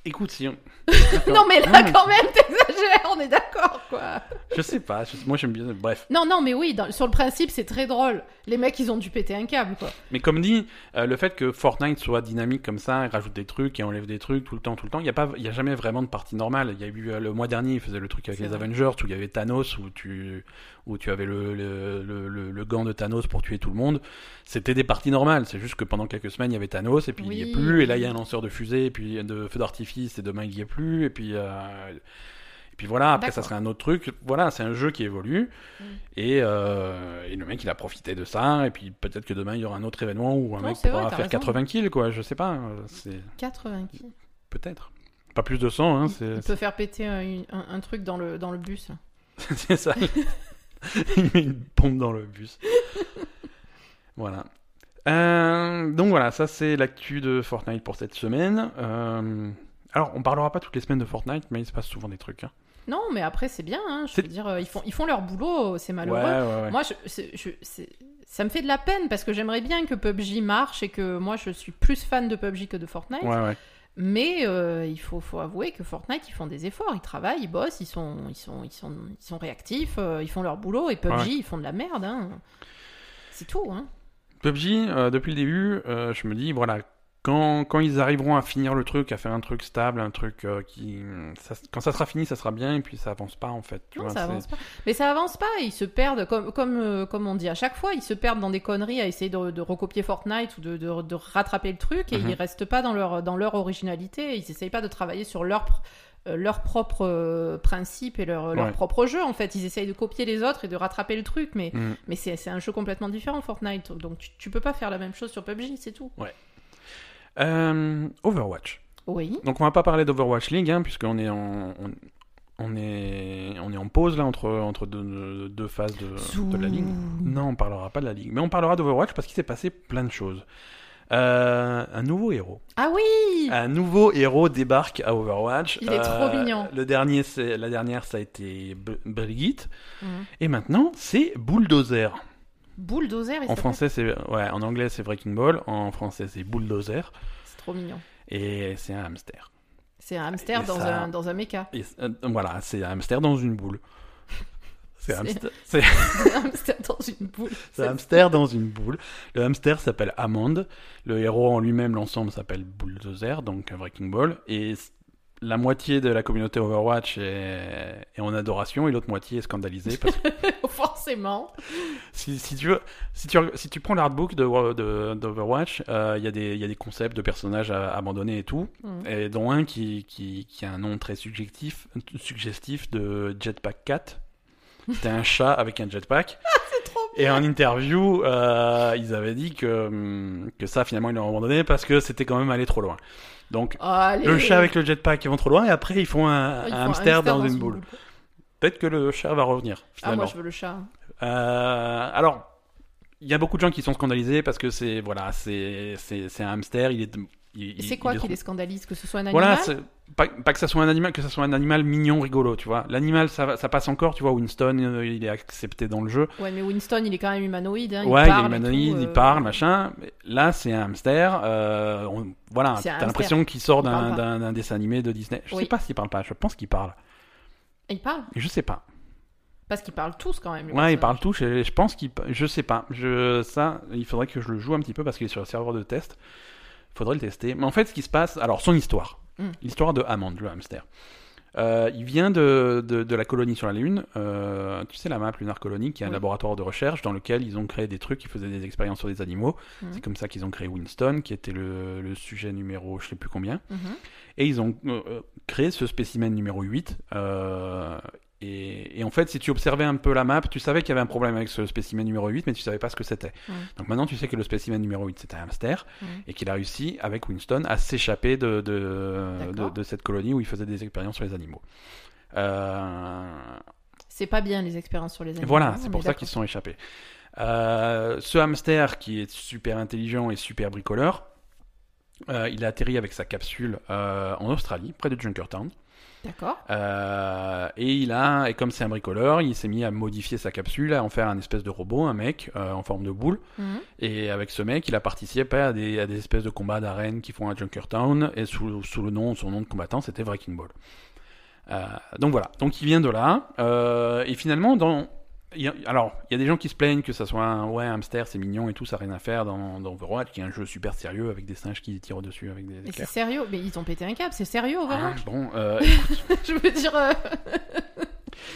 Écoute, si. on- Non, mais là, quand même, t'exagères, on est d'accord, quoi. Je sais pas. je- Moi, j'aime bien. Bref. Non, non, mais oui, dans- sur le principe, c'est très drôle. Les mecs, ils ont dû péter un câble, quoi. Mais comme dit, euh, le fait que Fortnite soit dynamique comme ça, il rajoute des trucs et enlève des trucs tout le temps, tout le temps, il n'y a, pas- y a jamais vraiment de partie normale. Il y a eu euh, le mois dernier, il faisait le truc avec les vrai. Avengers où il y avait Thanos, où tu, où tu avais le, le, le, gant de Thanos pour tuer tout le monde. C'était des parties normales. C'est juste que pendant quelques semaines, il y avait Thanos et puis il n'y est plus. Et là, il y a un lanceur de fusée et puis de feu d'artifice et demain, il n'y est plus. Et puis. euh, et puis voilà, après ça serait un autre truc. Voilà, c'est un jeu qui évolue. Mm. Et, euh, et le mec, il a profité de ça. Et puis peut-être que demain, il y aura un autre événement où un Non, mec pourra vrai, faire raison. 80 kills, quoi. Je sais pas. euh, C'est 80 qui peut-être. Pas plus de 100, hein. Il peut faire péter un, un- un truc dans le, dans le bus. c'est ça. il met une pompe dans le bus. voilà. Euh, donc voilà, ça c'est l'actu de Fortnite pour cette semaine. Euh, alors, on parlera pas toutes les semaines de Fortnite, mais il se passe souvent des trucs. hein. Non, mais après, c'est bien. hein, je veux dire, euh, ils font, ils font leur boulot, c'est malheureux. Ouais, ouais, ouais. Moi, je, je- ça me fait de la peine parce que j'aimerais bien que PUBG marche et que moi, je suis plus fan de PUBG que de Fortnite. Ouais, ouais. Mais euh, il faut, faut avouer que Fortnite, ils font des efforts, ils travaillent, ils bossent, ils sont, ils sont, ils sont, ils sont réactifs, euh, ils font leur boulot. Et PUBG, Ouais. ils font de la merde. hein. C'est tout. Hein. PUBG, euh, depuis le début, je me dis, voilà, quand, quand ils arriveront à finir le truc, à faire un truc stable, un truc euh, qui. ça- quand ça sera fini, ça sera bien, et puis ça avance pas en fait. Tu Non, vois, ça avance pas. Mais ça avance pas, ils se perdent, comme, comme, euh, comme on dit à chaque fois, ils se perdent dans des conneries à essayer de, de recopier Fortnite ou de, de, de rattraper le truc et Mhm. ils restent pas dans leur, dans leur originalité, ils essayent pas de travailler sur leur, euh, leur propre euh, principe et leur, leur Ouais. propre jeu en fait. Ils essayent de copier les autres et de rattraper le truc, mais, Mm. mais c'est un jeu complètement différent Fortnite, donc tu, tu peux pas faire la même chose sur PUBG, c'est tout. Euh, Overwatch. Oui. Donc on va pas parler d'Overwatch League, hein, puisqu'on est en. On... on est, on est en pause là entre, entre deux, deux phases de, de la ligue. Non, on parlera pas de la ligue, mais on parlera d'Overwatch parce qu'il s'est passé plein de choses. Euh, un nouveau héros. Ah oui Un nouveau héros débarque à Overwatch. Il est trop mignon. Le dernier, c'est la dernière, ça a été B- Brigitte, Mhm. et maintenant c'est Bulldozer. Bulldozer, En français, c'est ouais, en anglais c'est Breaking Ball, en français c'est Bulldozer, C'est trop mignon. et c'est un hamster. C'est un hamster Et dans, ça- un, dans un méca. Et, euh, voilà, c'est un hamster dans une boule. C'est un hamster, dans une boule. c'est un hamster dans une boule. Le hamster s'appelle Amande. Le héros en lui-même, l'ensemble s'appelle Bulldozer, donc un Breaking Ball. Et la moitié de la communauté Overwatch est, est en adoration et l'autre moitié est scandalisée. Parce Forcément. si, si tu veux, si tu, si tu prends l'artbook de, de, d'Overwatch, euh, il y, a des- il y a des concepts de personnages à- abandonnés et tout. Mhm. Et dont un qui, qui, qui a un nom très subjectif, suggestif de Jetpack Cat. C'était un chat avec un jetpack. trop Et en interview, euh, ils avaient dit que, que ça, finalement, ils l'ont abandonné parce que c'était quand même allé trop loin. Donc, Allez. le chat avec le jetpack, ils vont trop loin et après, ils font un, Ils un font un hamster, dans, une boule. Peut-être que le chat va revenir, Ah, finalement. moi je veux le chat. Euh, alors, il y a beaucoup de gens qui sont scandalisés parce que c'est voilà, c'est un hamster. Il est. c'est quoi il est qui les scandalise Que ce soit un Voilà, animal c'est- pas, pas que ça soit un animal, que ça soit un animal mignon, rigolo, tu vois. L'animal, ça, passe encore, tu vois. Winston, euh, il est accepté dans le jeu. Ouais, mais Winston il est quand même humanoïde. Hein, ouais, il il est humanoïde, tout, il euh, parle, machin. Là, c'est un hamster. euh, on- voilà, t'as l'impression qu'il sort d'un dessin animé de Disney. Je Oui. sais pas s'il parle pas. Je pense qu'il parle. Il parle Je sais pas. Parce qu'ils parlent tous quand même. Ouais, il personnages. parle tout. Je, je pense qu'il. Je sais pas. Je, ça, il faudrait que je le joue un petit peu parce qu'il est sur le serveur de test. Il faudrait le tester. Mais en fait, ce qui se passe. Alors, son histoire. Mm. L'histoire de Hammond, le hamster. Euh, il vient de, de, de la colonie sur la Lune. Euh, tu sais, la map Lunar Colony, qui est un Oui. laboratoire de recherche dans lequel ils ont créé des trucs, ils faisaient des expériences sur des animaux. Mm. C'est comme ça qu'ils ont créé Winston, qui était le, le sujet numéro, je sais plus combien. Mhm. Et ils ont euh, créé ce spécimen numéro 8. Et, et en fait, si tu observais un peu la map, tu savais qu'il y avait un problème avec ce spécimen numéro 8, mais tu savais pas ce que c'était. Donc maintenant, tu sais que le spécimen numéro 8, c'était un hamster, et qu'il a réussi, avec Winston, à s'échapper de, de, de, D'accord. de cette colonie où il faisait des expériences sur les animaux. Euh, C'est pas bien les expériences sur les animaux. Voilà, hein, c'est pour ça qu'ils se sont échappés. Euh, ce hamster qui est super intelligent et super bricoleur, euh, il a atterri avec sa capsule en Australie, près de Junkertown. D'accord. Euh, et il a, et comme c'est un bricoleur, il s'est mis à modifier sa capsule, à en faire un espèce de robot, un mec euh, en forme de boule. Mhm. Et avec ce mec, il a participé à des, à des espèces de combats d'arène qui font à Junkertown. Et sous, sous le nom, son nom de combattant, c'était Wrecking Ball. Euh, donc voilà. Donc il vient de là. Et finalement, dans y a- alors, il y a des gens qui se plaignent que ça soit un ouais, un hamster, c'est mignon et tout, ça n'a rien à faire dans, dans Overwatch, qui est un jeu super sérieux avec des singes qui tirent dessus avec des c'est sérieux, mais ils ont pété un câble, c'est sérieux Ah, Overwatch bon, euh, Je veux dire. euh,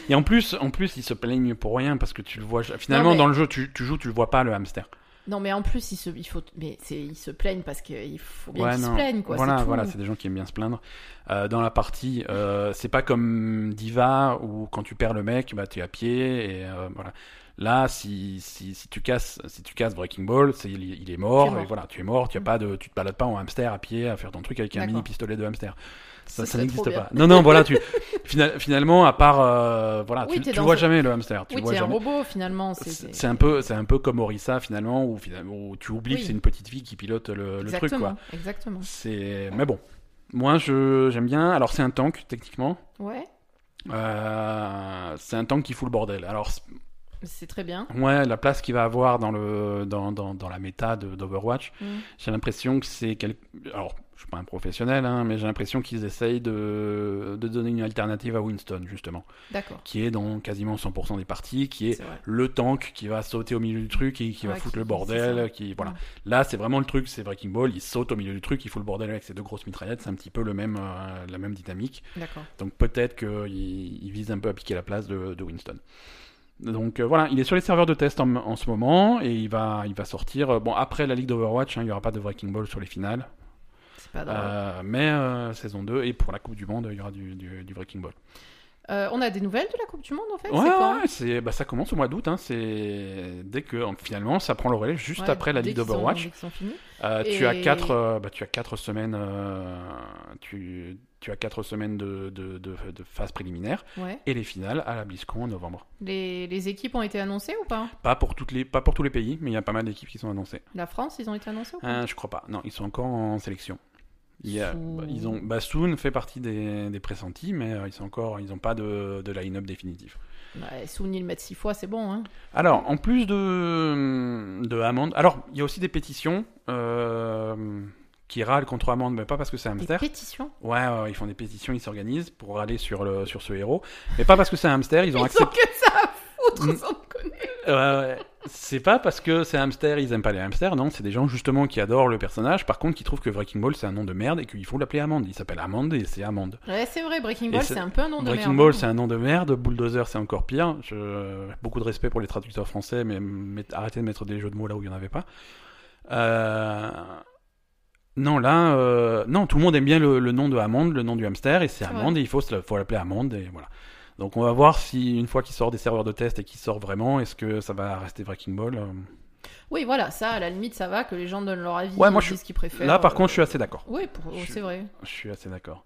et en plus, en plus, ils se plaignent pour rien parce que tu le vois. Finalement, mais- dans le jeu, tu, tu joues, tu le vois pas le hamster. Non, mais en plus, ils se, il faut, mais c'est, ils se plaignent parce qu'il faut bien Ouais, qu'ils se plaignent, quoi. Voilà, c'est voilà, c'est des gens qui aiment bien se plaindre. Euh, dans la partie, euh, c'est pas comme Diva où quand tu perds le mec, bah tu es à pied et euh, voilà. Là, si, si, si tu casses si tu casses Breaking Ball, il, il est mort, et voilà, tu es mort, tu as Mm. pas de tu te balades pas en hamster à pied à faire ton truc avec un mini pistolet de hamster. Ça, ça n'existe pas. Non non, voilà, tu fina- finalement à part euh, voilà, Oui, tu, tu vois jamais le hamster, tu Oui, vois c'est un jamais. robot finalement. C'est, un peu c'est un peu comme Orissa finalement où finalement où tu oublies Oui. que c'est une petite fille qui pilote le, le truc exactement, quoi. exactement. C'est mais bon. Moi je j'aime bien. Alors c'est un tank techniquement. Ouais, Euh, c'est un tank qui fout le bordel. Alors c'est très bien. ouais, la place qu'il va avoir dans le dans, dans, dans la méta de- d'Overwatch, Mm. j'ai l'impression que c'est quel... alors je suis pas un professionnel hein, mais j'ai l'impression qu'ils essayent de, de donner une alternative à Winston justement, D'accord. qui est dans quasiment 100% des parties, qui est le tank qui va sauter au milieu du truc et qui va foutre qui- le bordel, qui voilà. Là, c'est vraiment le truc, c'est Breaking Ball, il saute au milieu du truc, il fout le bordel avec ses deux grosses mitraillettes, c'est un petit peu le même, euh, la même dynamique. D'accord. Donc peut-être qu'il il vise un peu à piquer la place de, de Winston. Donc euh, voilà, il est sur les serveurs de test en, en ce moment et il va, il va sortir. euh, Bon, après la ligue d'Overwatch, hein, il n'y aura pas de Breaking Ball sur les finales, C'est pas drôle. Euh, mais euh, saison 2 et pour la Coupe du Monde, il y aura du, du, du Breaking Ball. Euh, on a des nouvelles de la Coupe du Monde en fait Ouais, C'est quand ouais, c'est, bah, ça commence au mois d'août. Hein, c'est dès que en- finalement ça prend le relais juste Ouais, après la ligue d'Overwatch. finis. Euh, Et- tu as quatre, euh, bah, tu as quatre semaines, euh, tu, tu as quatre semaines de, de, de, de phase préliminaire Ouais. et les finales à la BlizzCon en novembre. Les, les équipes ont été annoncées ou pas? Pas pour toutes les, pas pour tous les pays, mais il y a pas mal d'équipes qui sont annoncées. La France, ils ont été annoncés ou pas? Euh, je crois pas. Non, ils sont encore en sélection. Sous- bah, ils ont, Bassoon fait partie des, des pressentis, mais euh, ils sont encore, ils ont pas de, de line-up définitif. Ouais, Souni le mettre six fois, c'est bon. Hein. Alors, en plus de, de Hammond, alors il y a aussi des pétitions euh, qui râlent contre Hammond, mais pas parce que c'est un Des hamster. pétitions? Ouais, ouais, ils font des pétitions, ils s'organisent pour râler sur, le, sur ce héros, mais pas parce que c'est un hamster, ils Ils ont ont accepté. que ça à foutre, Mm. sans déconner. Ouais, ouais. C'est pas parce que c'est hamster, ils aiment pas les hamsters, non, c'est des gens justement qui adorent le personnage, par contre qui trouvent que Breaking Ball c'est un nom de merde et qu'il faut l'appeler Amande. Il s'appelle Amande et c'est Amande. Ouais, c'est vrai, Breaking Ball, c'est- un peu un nom de Breaking merde. Ball hein. c'est un nom de merde, Bulldozer c'est encore pire. Je... Beaucoup de respect pour les traducteurs français, mais met- arrêtez de mettre des jeux de mots là où il y en avait pas. Euh... Non, là, euh, non, tout le monde aime bien le, le nom de Amande, le nom du hamster, et c'est. Amande, et il faut, faut l'appeler Amande, et voilà. Donc on va voir si une fois qu'il sort des serveurs de test et qu'il sort vraiment, est-ce que ça va rester Breaking Ball euh, Oui, voilà, ça, à la limite, ça va, que les gens donnent leur avis, Ouais, moi, je disent ce qu'ils préfèrent. Là, par euh, contre, je suis assez d'accord. Oui, pour... suis- c'est vrai. Je suis assez d'accord.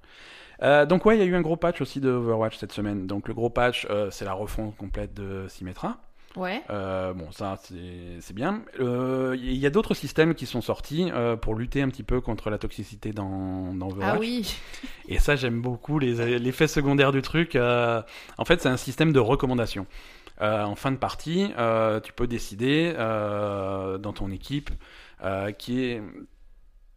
Euh, donc ouais, il y a eu un gros patch aussi de Overwatch cette semaine. Donc le gros patch, euh, c'est la refonte complète de Symmetra. Ouais. Euh, bon, ça c'est bien. Euh, Il y a d'autres systèmes qui sont sortis euh, pour lutter un petit peu contre la toxicité dans, dans Overwatch. Ah oui, Et ça, j'aime beaucoup les l'effet secondaire du truc. euh, en fait, c'est un système de recommandation. Euh, en fin de partie, euh, tu peux décider euh, dans ton équipe euh, qui est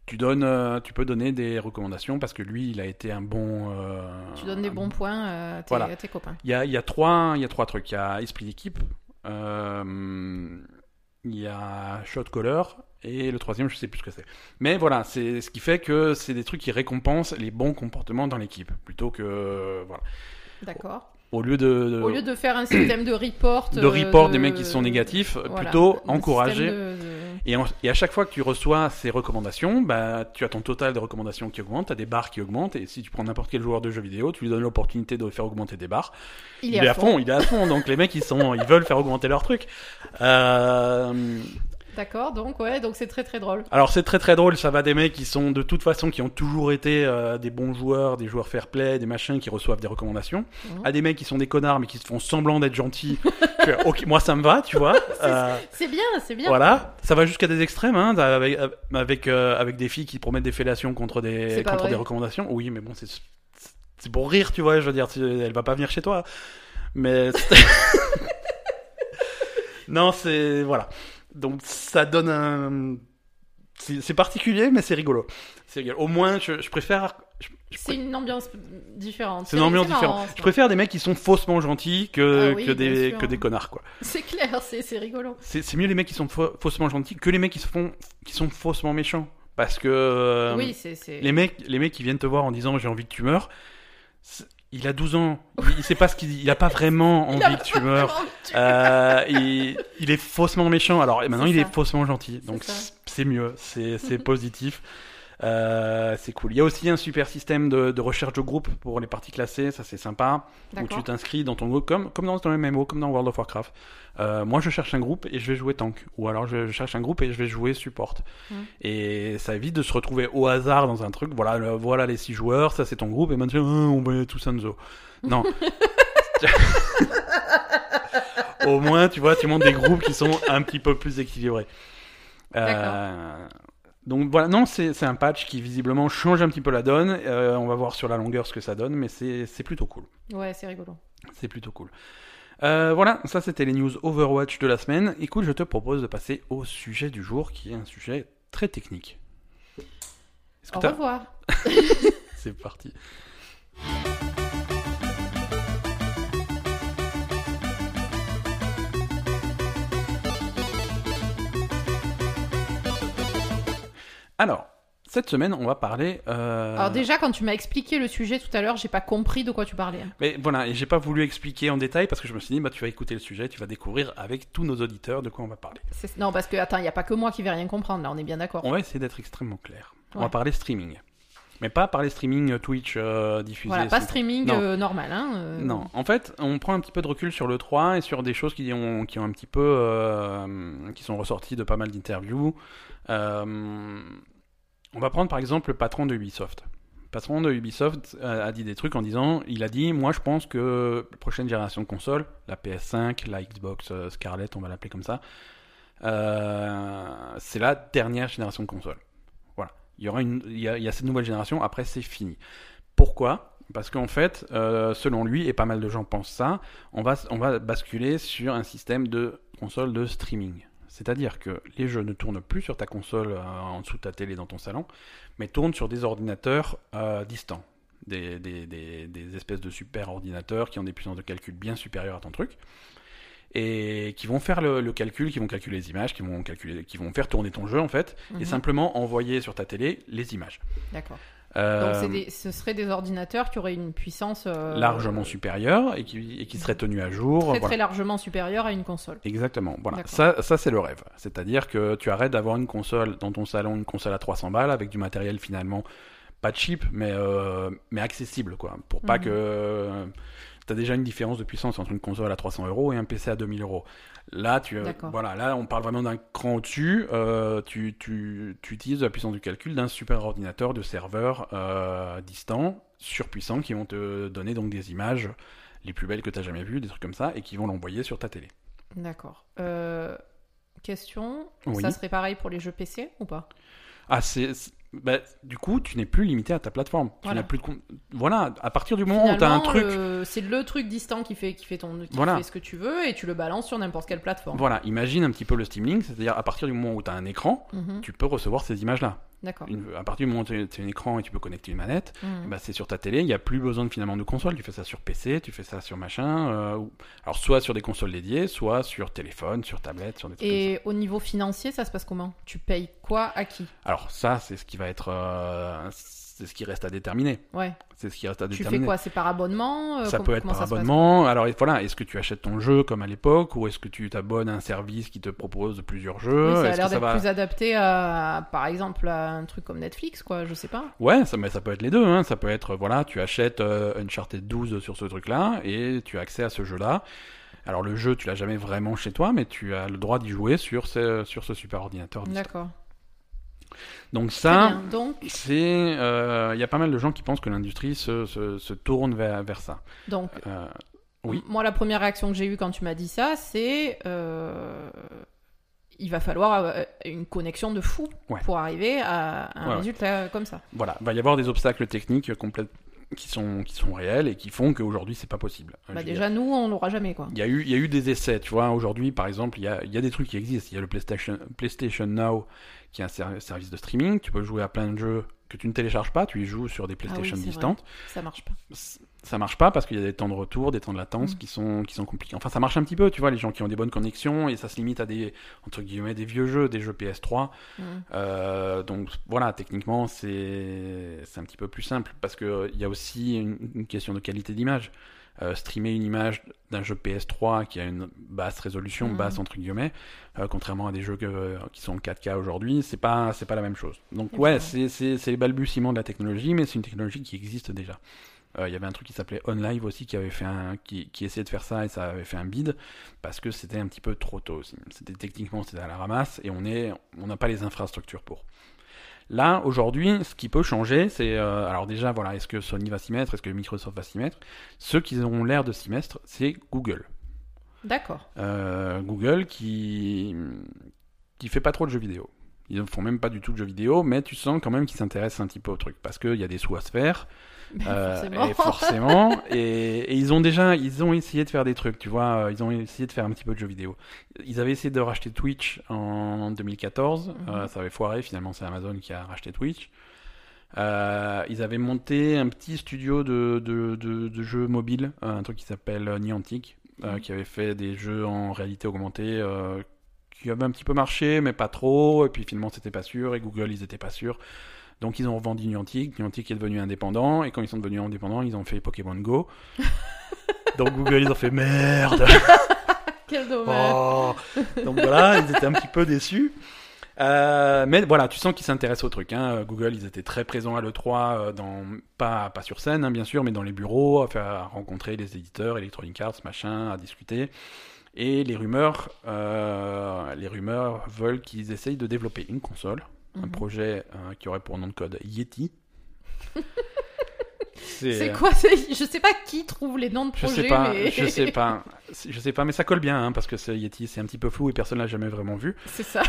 tu donnes, euh, tu peux donner des recommandations parce que lui, il a été un bon. euh, tu donnes des bons points euh, à tes, Voilà. à tes copains. il y a, il y a trois, il y a trois trucs. Il y a esprit d'équipe, euh, il y a shot caller et le troisième, je sais plus ce que c'est. Mais voilà, c'est ce qui fait que c'est des trucs qui récompensent les bons comportements dans l'équipe plutôt que voilà. D'accord. Au lieu de, de- Au lieu de faire un système de report. de euh, report de- des mecs qui sont négatifs, voilà, plutôt encourager. de- Et, en- et à chaque fois que tu reçois ces recommandations, bah, tu as ton total de recommandations qui augmente, tu as des barres qui augmentent, et si tu prends n'importe quel joueur de jeu vidéo, tu lui donnes l'opportunité de faire augmenter des barres. Il, est à fond. il est à fond, donc les mecs ils sont, ils veulent faire augmenter leur truc. Euh, D'accord, donc ouais, donc c'est très très drôle. Alors c'est très très drôle, ça va des mecs qui sont de toute façon qui ont toujours été euh, des bons joueurs, des joueurs fair play, des machins qui reçoivent des recommandations, Mhm. à des mecs qui sont des connards mais qui se font semblant d'être gentils. Ok, moi ça me va, tu vois. Euh, C'est bien, c'est bien. voilà, ça va jusqu'à des extrêmes, hein, avec avec, euh, avec des filles qui promettent des fellations contre des contre vrai. des recommandations. Oui, mais bon c'est c'est pour rire, tu vois. Je veux dire, elle va pas venir chez toi, mais non, c'est voilà. Donc ça donne un c'est particulier, mais c'est rigolo. C'est rigolo. Au moins, je, je préfère. C'est une ambiance différente. c'est une ambiance différente. Je préfère des mecs qui sont faussement gentils que, Ah oui, que, des, que des connards, quoi. C'est clair, c'est c'est rigolo. C'est c'est mieux les mecs qui sont faussement gentils que les mecs qui, se font, qui sont faussement méchants. Parce que euh, oui, c'est. les, mecs, les mecs qui viennent te voir en disant j'ai envie que tu meurs, il a 12 ans, il, il sait pas ce qu'il dit, il a pas vraiment envie que tu meurs. Euh, il, il est faussement méchant. Alors maintenant, il ça. est faussement gentil. Donc c'est mieux, c'est positif. Euh, c'est cool. Il y a aussi un super système de, de recherche de groupe pour les parties classées, ça c'est sympa. Où tu t'inscris dans ton groupe comme, comme dans un MMO, comme dans World of Warcraft. Euh, moi je cherche un groupe et je vais jouer tank. Ou alors je, je cherche un groupe et je vais jouer support. Mm. Et ça évite de se retrouver au hasard dans un truc. Voilà, le- voilà les six joueurs, ça c'est ton groupe et maintenant Ah, on va tous un zoo. Non. Au moins, tu vois, tu montes des groupes qui sont un petit peu plus équilibrés. Euh, donc voilà, non, c'est un patch qui visiblement change un petit peu la donne. Euh, on va voir sur la longueur ce que ça donne, mais c'est plutôt cool. Ouais, c'est rigolo. C'est plutôt cool. Euh, voilà, ça c'était les news Overwatch de la semaine. Écoute, je te propose de passer au sujet du jour, qui est un sujet très technique. Au revoir. C'est parti. Alors, cette semaine, on va parler. euh, Alors déjà, quand tu m'as expliqué le sujet tout à l'heure, j'ai pas compris de quoi tu parlais. Mais voilà, et j'ai pas voulu expliquer en détail parce que je me suis dit, bah, tu vas écouter le sujet, tu vas découvrir avec tous nos auditeurs de quoi on va parler. Non, parce que attends, il y a pas que moi qui vais rien comprendre. Là, on est bien d'accord. On va essayer d'être extrêmement clair. On va parler streaming. Mais pas parler streaming euh, Twitch euh, diffusé. Voilà, pas streaming Non. euh, normal, hein. Non, en fait, on prend un petit peu de recul sur le 3 et sur des choses qui ont, qui ont un petit peu. qui sont ressorties de pas mal d'interviews. Euh, on va prendre par exemple le patron de Ubisoft. Le patron de Ubisoft euh, a dit des trucs en disant il a dit, moi je pense que la prochaine génération de consoles, la PS5, la Xbox euh, Scarlett, on va l'appeler comme ça, euh, c'est la dernière génération de consoles. Voilà. Il y, a, cette nouvelle génération, après c'est fini. Pourquoi? Parce qu'en fait, selon lui, et pas mal de gens pensent ça, on va, on va basculer sur un système de console de streaming. C'est-à-dire que les jeux ne tournent plus sur ta console euh, en dessous de ta télé dans ton salon, mais tournent sur des ordinateurs euh, distants. Des, des, des, des espèces de super ordinateurs qui ont des puissances de calcul bien supérieures à ton truc et qui vont faire le, le calcul, qui vont calculer les images, qui vont calculer, qui vont faire tourner ton jeu en fait, et Mhm. simplement envoyer sur ta télé les images. D'accord. Euh, Donc des- ce seraient des ordinateurs qui auraient une puissance euh, largement supérieure et qui, et qui seraient tenus à jour. très voilà. très largement supérieure à une console. Exactement. Voilà. Ça, ça c'est le rêve. C'est-à-dire que tu arrêtes d'avoir une console dans ton salon, une console à 300 balles avec du matériel finalement pas cheap, mais euh, mais accessible quoi. Pour pas Mhm. que tu as déjà une différence de puissance entre une console à 300 euros et un PC à 2000 euros. Là, tu, euh, voilà, là, on parle vraiment d'un cran au-dessus. Euh, tu, tu, tu utilises la puissance du calcul d'un super ordinateur de serveur euh, distant, surpuissant, qui vont te donner donc des images les plus belles que tu as jamais vues, des trucs comme ça, et qui vont l'envoyer sur ta télé. D'accord. Euh, question, Oui. ça serait pareil pour les jeux PC ou pas? Ah, c'est. Bah, du coup, tu n'es plus limité à ta plateforme. Tu Voilà. n'as plus de. Voilà, à partir du moment où tu as un truc. le- c'est le truc distant qui fait, qui fait ton, qui Voilà. fait ce que tu veux et tu le balances sur n'importe quelle plateforme. Voilà, imagine un petit peu le Steam Link, c'est-à-dire à partir du moment où tu as un écran, Mhm. tu peux recevoir ces images-là. D'accord. À partir du moment où tu as un écran et tu peux connecter une manette, bah, c'est sur ta télé, il n'y a plus besoin de, finalement de console. Tu fais ça sur PC, tu fais ça sur machin. euh, Alors, soit sur des consoles dédiées, soit sur téléphone, sur tablette, sur des trucs comme ça. Et au niveau financier, ça se passe comment? Tu payes quoi? À qui? Alors, ça, c'est ce qui va être. euh, c'est ce qui reste à déterminer. Ouais. C'est ce qui reste à Tu déterminer. fais quoi? C'est par abonnement Euh, ça peut être par abonnement. Alors voilà, est-ce que tu achètes ton jeu comme à l'époque ou est-ce que tu t'abonnes à un service qui te propose plusieurs jeux? Oui, ça a l'air d'être va plus adapté à, par exemple, à un truc comme Netflix, quoi. Je sais pas. Ouais, ça, mais ça peut être les deux. Hein. Ça peut être, voilà, tu achètes euh, Uncharted 12 sur ce truc-là et tu as accès à ce jeu-là. Alors le jeu, tu l'as jamais vraiment chez toi, mais tu as le droit d'y jouer sur ce, sur ce super ordinateur. D'accord. Donc ça, c'est, euh, il y a pas mal de gens qui pensent que l'industrie se, se, se tourne vers, vers ça. donc Euh, Oui. moi, la première réaction que j'ai eue quand tu m'as dit ça, c'est euh, il va falloir euh, une connexion de fou Ouais. pour arriver à un Ouais, ouais. résultat comme ça. voilà, va y avoir des obstacles techniques complètes qui sont, qui sont réels et qui font qu'aujourd'hui c'est pas possible. Je Bah, dire, déjà, nous, on l'aura jamais, quoi. Il y, a eu, il y a eu des essais, tu vois. Aujourd'hui, par exemple, il y a, il y a des trucs qui existent. Il y a le PlayStation, PlayStation Now, qui est un ser- service de streaming. Tu peux jouer à plein de jeux que tu ne télécharges pas. Tu y joues sur des PlayStation Ah oui, c'est distantes. Ça marche pas. Ça marche pas parce qu'il y a des temps de retour, des temps de latence Mm. qui, sont, qui sont compliqués. Enfin, ça marche un petit peu, tu vois, les gens qui ont des bonnes connexions et ça se limite à des, entre guillemets, des vieux jeux, des jeux PS3. Mm. Euh, donc voilà, techniquement, c'est c'est un petit peu plus simple parce que il y a aussi une, une question de qualité d'image. Euh, streamer une image d'un jeu PS3 qui a une basse résolution, Mhm. basse entre guillemets, euh, contrairement à des jeux que- qui sont en 4K aujourd'hui, c'est pas c'est pas la même chose. Donc ouais, c'est c'est c'est les balbutiements de la technologie, mais c'est une technologie qui existe déjà. Euh, Il y avait un truc qui s'appelait OnLive aussi qui avait fait un qui, qui essayait de faire ça et ça avait fait un bid parce que c'était un petit peu trop tôt aussi. C'était techniquement c'était à la ramasse et on est on n'a pas les infrastructures pour. Là aujourd'hui, ce qui peut changer, c'est euh, alors déjà voilà, est-ce que Sony va s'y mettre, est-ce que Microsoft va s'y mettre? Ceux qui ont l'air de s'y mettre, c'est Google. D'accord. Euh, Google qui qui fait pas trop de jeux vidéo. Ils ne font même pas du tout de jeux vidéo, mais tu sens quand même qu'ils s'intéressent un petit peu au truc parce qu'il y a des sous à se faire. Euh, Forcément. et forcément. et, et ils ont déjà, ils ont essayé de faire des trucs, tu vois. euh, Ils ont essayé de faire un petit peu de jeux vidéo. Ils avaient essayé de racheter Twitch en 2014. Mhm. euh, ça avait foiré. Finalement, c'est Amazon qui a racheté Twitch. Euh, ils avaient monté un petit studio de, de, de, de jeux mobiles, un truc qui s'appelle Niantic, euh, Mhm. qui avait fait des jeux en réalité augmentée, euh, qui avaient un petit peu marché, mais pas trop. Et puis finalement, c'était pas sûr. Et Google, ils étaient pas sûrs. Donc ils ont revendu Niantic, Niantic est devenu indépendant, et quand ils sont devenus indépendants, ils ont fait Pokémon Go. Donc Google, ils ont fait merde. Quel dommage. Oh. Donc voilà, ils étaient un petit peu déçus. Euh, mais voilà, tu sens qu'ils s'intéressent au truc. Hein. Google, ils étaient très présents à l'E3, euh, dans, pas, pas sur scène, hein, bien sûr, mais dans les bureaux, à, faire, à rencontrer les éditeurs, Electronic Arts, machin, à discuter. Et les rumeurs, euh, les rumeurs veulent qu'ils essayent de développer une console, un Mhm. projet euh, qui aurait pour nom de code Yeti. C'est quoi c'est- Je sais pas qui trouve les noms de Je projets, sais pas, mais je sais pas, je sais pas, mais ça colle bien hein, parce que ce Yeti c'est un petit peu flou et personne l'a jamais vraiment vu. c'est ça.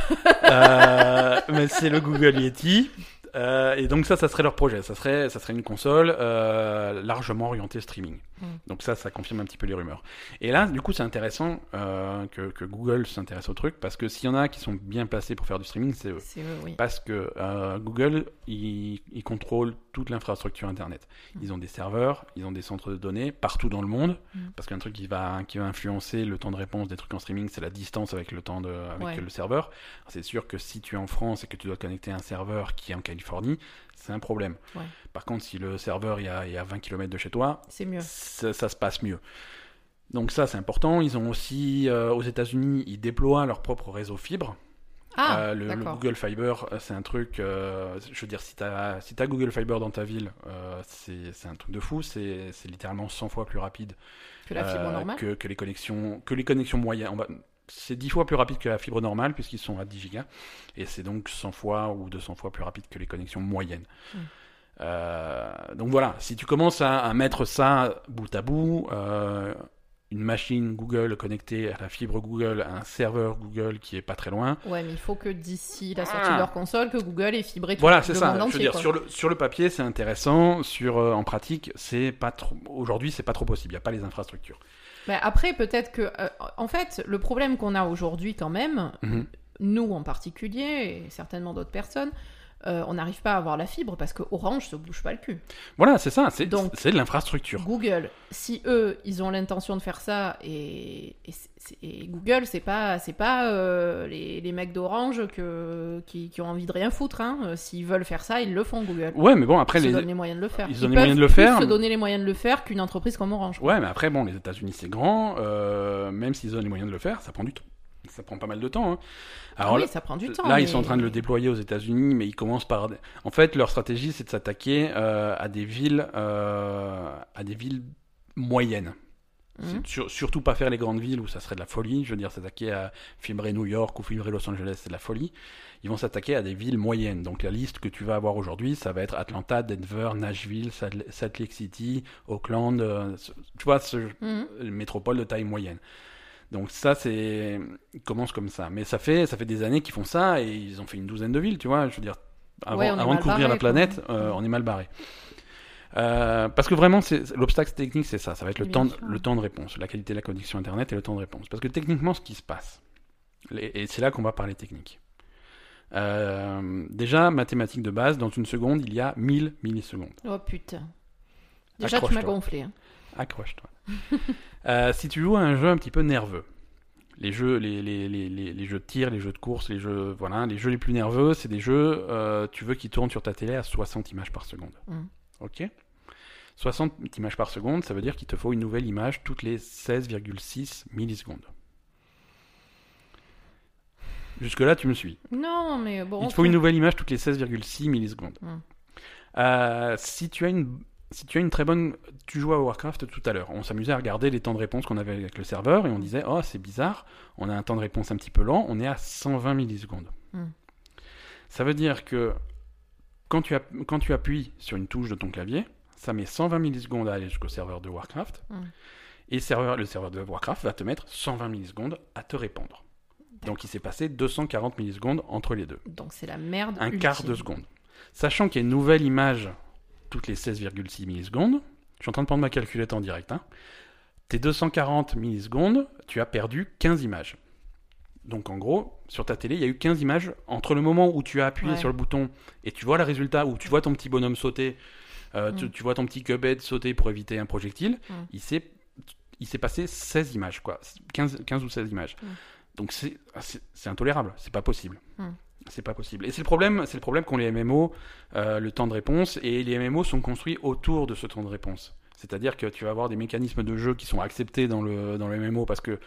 Euh, mais c'est le Google Yeti. Euh, et donc ça, ça serait leur projet. Ça serait, ça serait une console euh, largement orientée streaming. Mm. Donc ça, ça confirme un petit peu les rumeurs. Et là, du coup, c'est intéressant euh, que, que Google s'intéresse au truc parce que s'il y en a qui sont bien placés pour faire du streaming, c'est eux. C'est eux, oui. Parce que euh, Google, ils, ils contrôlent toute l'infrastructure Internet. Ils ont des serveurs, ils ont des centres de données partout dans le monde. Mm. Parce qu'un truc qui va, qui va influencer le temps de réponse des trucs en streaming, c'est la distance avec le temps de, avec Ouais. le serveur. C'est sûr que si tu es en France et que tu dois te connecter un serveur qui est en Californie, c'est un problème. Ouais. Par contre, si le serveur est à, est à 20 km de chez toi, C'est mieux. ça, ça se passe mieux. Donc ça, c'est important. Ils ont aussi, euh, aux États-Unis, ils déploient leur propre réseau fibre. Ah, Euh, le. Google Fiber, euh, c'est un truc. euh, je veux dire, si tu as, si Google Fiber dans ta ville, c'est un truc de fou. C'est littéralement 100 fois plus rapide Que la fibre normale. que, que les connexions, que les connexions moyennes. C'est 10 fois plus rapide que la fibre normale puisqu'ils sont à 10 gigas. Et c'est donc 100 fois ou 200 fois plus rapide que les connexions moyennes. Mm. Euh, donc voilà, si tu commences à, à mettre ça bout à bout, euh, une machine Google connectée à la fibre Google, un serveur Google qui est pas très loin, Ouais, mais il faut que d'ici la sortie Ah. de leur console, que Google ait fibré tout Voilà, c'est ça. monde Je veux dire, sur le, sur le papier, c'est intéressant. Sur, euh, en pratique, c'est pas trop. Aujourd'hui, c'est pas trop possible. Il n'y a pas les infrastructures. Mais après, peut-être que. euh, en fait, le problème qu'on a aujourd'hui, quand même, Mhm. nous en particulier, et certainement d'autres personnes, euh, on n'arrive pas à avoir la fibre parce que Orange se bouge pas le cul. Voilà, c'est ça. C'est de l'infrastructure. Google, si eux, ils ont l'intention de faire ça, et, Google, c'est pas, c'est pas euh, les, les mecs d'Orange qui, qui ont envie de rien foutre. Hein. Euh, S'ils veulent faire ça, ils le font, Google. Ouais, mais bon, après, ils se les... donnent les moyens de le faire. ils donnent les moyens de le peuvent plus faire. se donner les moyens de le faire qu'une entreprise comme Orange. Ouais, mais après, bon, les États-Unis, c'est grand. euh, même s'ils ont les moyens de le faire, ça prend du temps. Ça prend pas mal de temps. hein. Alors Ah oui, là, ça prend du temps. là, ils sont en train de le déployer aux États-Unis, mais ils commencent par. En fait, leur stratégie, c'est de s'attaquer euh, à des villes, euh, à des villes moyennes. Sur- surtout pas faire les grandes villes où ça serait de la folie. Je veux dire, s'attaquer à filmer New York ou filmer Los Angeles, c'est de la folie. Ils vont s'attaquer à des villes moyennes. Donc la liste que tu vas avoir aujourd'hui, ça va être Atlanta, Denver, Nashville, Salt Lake City, Oakland. euh, tu vois, ce, une métropole de taille moyenne. Donc ça, c'est ils commencent comme ça. Mais ça fait ça fait des années qu'ils font ça et ils ont fait une douzaine de villes, tu vois. Je veux dire, avant, Ouais, de couvrir barré, la planète, euh, on est mal barré. Euh, parce que vraiment, l'obstacle technique, c'est ça. Ça va être le Bien temps, de- le temps de réponse, la qualité de la connexion internet et le temps de réponse. Parce que techniquement, ce qui se passe, et et c'est là qu'on va parler technique. Euh, déjà, mathématiques de base, dans une seconde, il y a 1000 millisecondes. Oh putain. Déjà, tu m'as gonflé. hein. Accroche-toi. Euh, si tu joues à un jeu un petit peu nerveux, les jeux, les, les, les, les, les jeux de tir, les jeux de course, les jeux, voilà, les jeux les plus nerveux, c'est des jeux, euh, tu veux qu'ils tournent sur ta télé à 60 images par seconde. Mm. Ok? 60 images par seconde, ça veut dire qu'il te faut une nouvelle image toutes les 16,6 millisecondes. Jusque-là, tu me suis. Non, mais bon. Il te faut une nouvelle image toutes les 16,6 millisecondes. Mm. Euh, si tu as une si tu as une très bonne tu jouais à Warcraft tout à l'heure, on s'amusait à regarder les temps de réponse qu'on avait avec le serveur et on disait "Oh, c'est bizarre, on a un temps de réponse un petit peu lent, on est à 120 millisecondes." Mm. Ça veut dire que quand tu, app- quand tu appuies sur une touche de ton clavier, ça met 120 millisecondes à aller jusqu'au serveur de Warcraft. Mm. Et le serveur, le serveur de Warcraft va te mettre 120 millisecondes à te répondre. Donc il s'est passé 240 millisecondes entre les deux Donc c'est la merde. un ultime. quart de seconde. Sachant qu'il y a une nouvelle image toutes les 16,6 millisecondes, je suis en train de prendre ma calculette en direct, hein. tes 240 millisecondes, tu as perdu 15 images. Donc en gros, sur ta télé, il y a eu 15 images entre le moment où tu as appuyé Ouais. sur le bouton et tu vois le résultat, où tu vois ton petit bonhomme sauter, euh, tu, Mm. tu vois ton petit cubed sauter pour éviter un projectile, Mm. il s'est il s'est passé 16 images, quoi. 15, 15 ou 16 images. Mm. Donc c'est intolérable, c'est pas possible. Mm. C'est pas possible. Et c'est le problème, c'est le problème qu'ont les MMO, euh, le temps de réponse, et les MMO sont construits autour de ce temps de réponse. C'est-à-dire que tu vas avoir des mécanismes de jeu qui sont acceptés dans le, dans le MMO parce que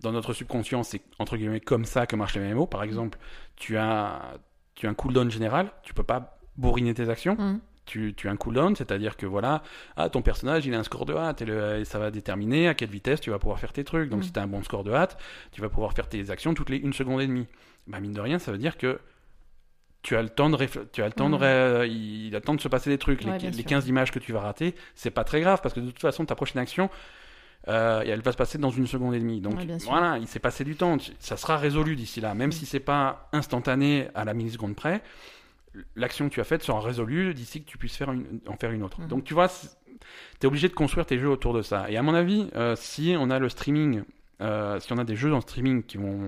dans notre subconscient, c'est entre guillemets comme ça que marchent les MMO. Par exemple, tu as, tu as un cooldown général, tu peux pas bourriner tes actions Mm. tu, tu as un cooldown, c'est-à-dire que voilà, ah, ton personnage il a un score de hâte et, le- et ça va déterminer à quelle vitesse tu vas pouvoir faire tes trucs. Donc Mm. si tu as un bon score de hâte, tu vas pouvoir faire tes actions toutes les une seconde et demie. Bah, mine de rien, ça veut dire que tu as le temps de réfl- tu as le temps de Mm. ré- il a le temps de se passer des trucs. Ouais, les, les sûr. 15 images que tu vas rater, c'est pas très grave parce que de toute façon ta prochaine action euh, elle va se passer dans une seconde et demie. Donc Ouais, voilà, il s'est passé du temps. Ça sera résolu d'ici là, même Mm. si c'est pas instantané à la milliseconde près l'action que tu as faite sera résolue d'ici que tu puisses faire une- en faire une autre. Mhm. Donc tu vois, tu es obligé de construire tes jeux autour de ça. Et à mon avis, euh, si on a le streaming, euh, si on a des jeux en streaming qui vont,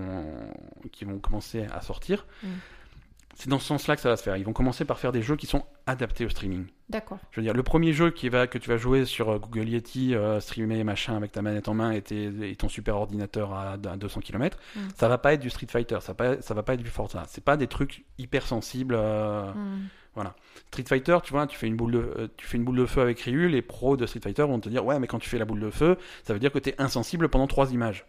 qui vont commencer à sortir, Mhm. c'est dans ce sens-là que ça va se faire. Ils vont commencer par faire des jeux qui sont adaptés au streaming. D'accord. Je veux dire, le premier jeu qui va, que tu vas jouer sur euh, Google Yeti, euh, streamer machin avec ta manette en main et, tes- et ton super ordinateur à, à 200 km, Mm. ça va pas être du Street Fighter, ça, va pas- ça va pas être du Forza. C'est pas des trucs hyper sensibles. euh, Mm. Street Fighter, tu vois, tu fais une boule de, euh, tu fais une boule de feu avec Ryu, les pros de Street Fighter vont te dire ouais, mais quand tu fais la boule de feu, ça veut dire que t'es insensible pendant trois images.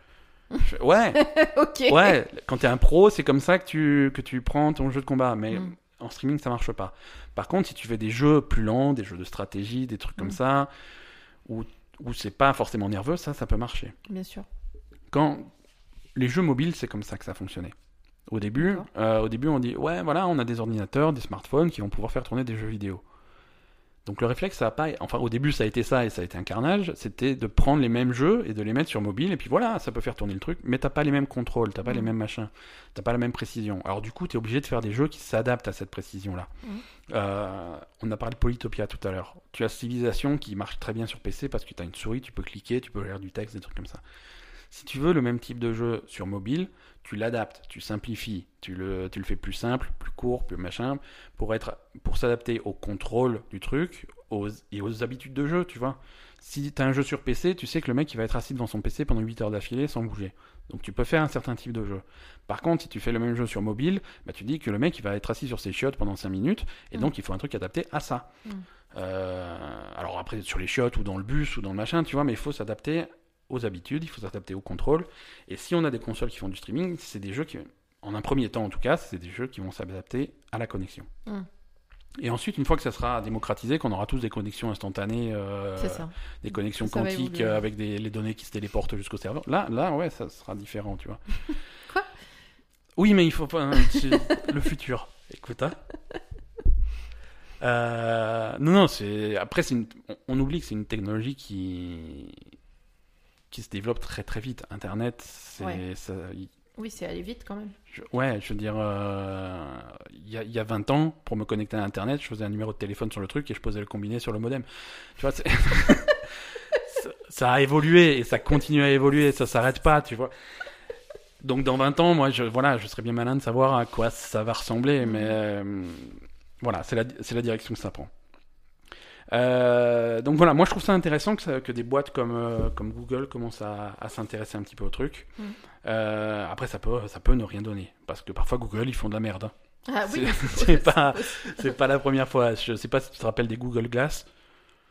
Fais, ouais, ok. ouais. Quand t'es un pro, c'est comme ça que tu que tu prends ton jeu de combat, mais Mm. en streaming ça marche pas. Par contre, si tu fais des jeux plus lents, des jeux de stratégie, des trucs comme Mm. ça, où où c'est pas forcément nerveux, ça, ça peut marcher. Bien sûr. Quand les jeux mobiles, c'est comme ça que ça fonctionnait. Au début, D'accord. euh, au début, on dit ouais, voilà, on a des ordinateurs, des smartphones qui vont pouvoir faire tourner des jeux vidéo. Donc le réflexe, ça a pas, enfin au début, ça a été ça et ça a été un carnage. C'était de prendre les mêmes jeux et de les mettre sur mobile et puis voilà, ça peut faire tourner le truc, mais t'as pas les mêmes contrôles, t'as pas les mêmes machins, t'as pas la même précision. Alors du coup, t'es obligé de faire des jeux qui s'adaptent à cette précision-là. Mhm. Euh, on a parlé de Polytopia tout à l'heure. Tu as Civilisation qui marche très bien sur PC parce que tu as une souris, tu peux cliquer, tu peux lire du texte, des trucs comme ça. Si tu veux le même type de jeu sur mobile, tu l'adaptes, tu simplifies, tu le, tu le fais plus simple, plus court, plus machin, pour être, pour s'adapter au contrôle du truc, aux, et aux habitudes de jeu, tu vois. Si tu as un jeu sur PC, tu sais que le mec il va être assis devant son PC pendant 8 heures d'affilée sans bouger. Donc tu peux faire un certain type de jeu. Par contre, si tu fais le même jeu sur mobile, bah, tu dis que le mec il va être assis sur ses chiottes pendant 5 minutes, et Mm. donc il faut un truc adapté à ça. Mm. Euh, alors après, sur les chiottes ou dans le bus ou dans le machin, tu vois, mais il faut s'adapter aux habitudes, il faut s'adapter au contrôle. Et si on a des consoles qui font du streaming, c'est des jeux qui, en un premier temps en tout cas, c'est des jeux qui vont s'adapter à la connexion. Mm. Et ensuite, une fois que ça sera démocratisé, qu'on aura tous des connexions instantanées, euh, des connexions Ça quantiques euh, avec des, les données qui se téléportent jusqu'au serveur, là, là, ouais, ça sera différent, tu vois. Quoi? Oui, mais il faut pas. hein, le futur. Écoute, hein. Euh, non, non, c'est. Après, une- on oublie que c'est une technologie qui qui se développe très très vite. Internet, c'est Ouais. Oui, c'est aller vite quand même. je- ouais, je veux dire, euh, il y, a, y a 20 ans, pour me connecter à Internet, je faisais un numéro de téléphone sur le truc et je posais le combiné sur le modem. Tu vois, ça, ça a évolué et ça continue à évoluer, ça s'arrête pas, tu vois. Donc dans 20 ans, moi, je, voilà, je serais bien malin de savoir à quoi ça va ressembler, mais euh, voilà, c'est la, c'est la direction que ça prend. Euh, donc voilà, moi je trouve ça intéressant que, ça- que des boîtes comme, euh, comme Google commencent à, à s'intéresser un petit peu au truc. Mm. Euh, après, ça peut, ça peut ne rien donner, parce que parfois Google ils font de la merde. hein. Ah oui, C'est- pas- la première fois. Je sais pas si tu te rappelles des Google Glass.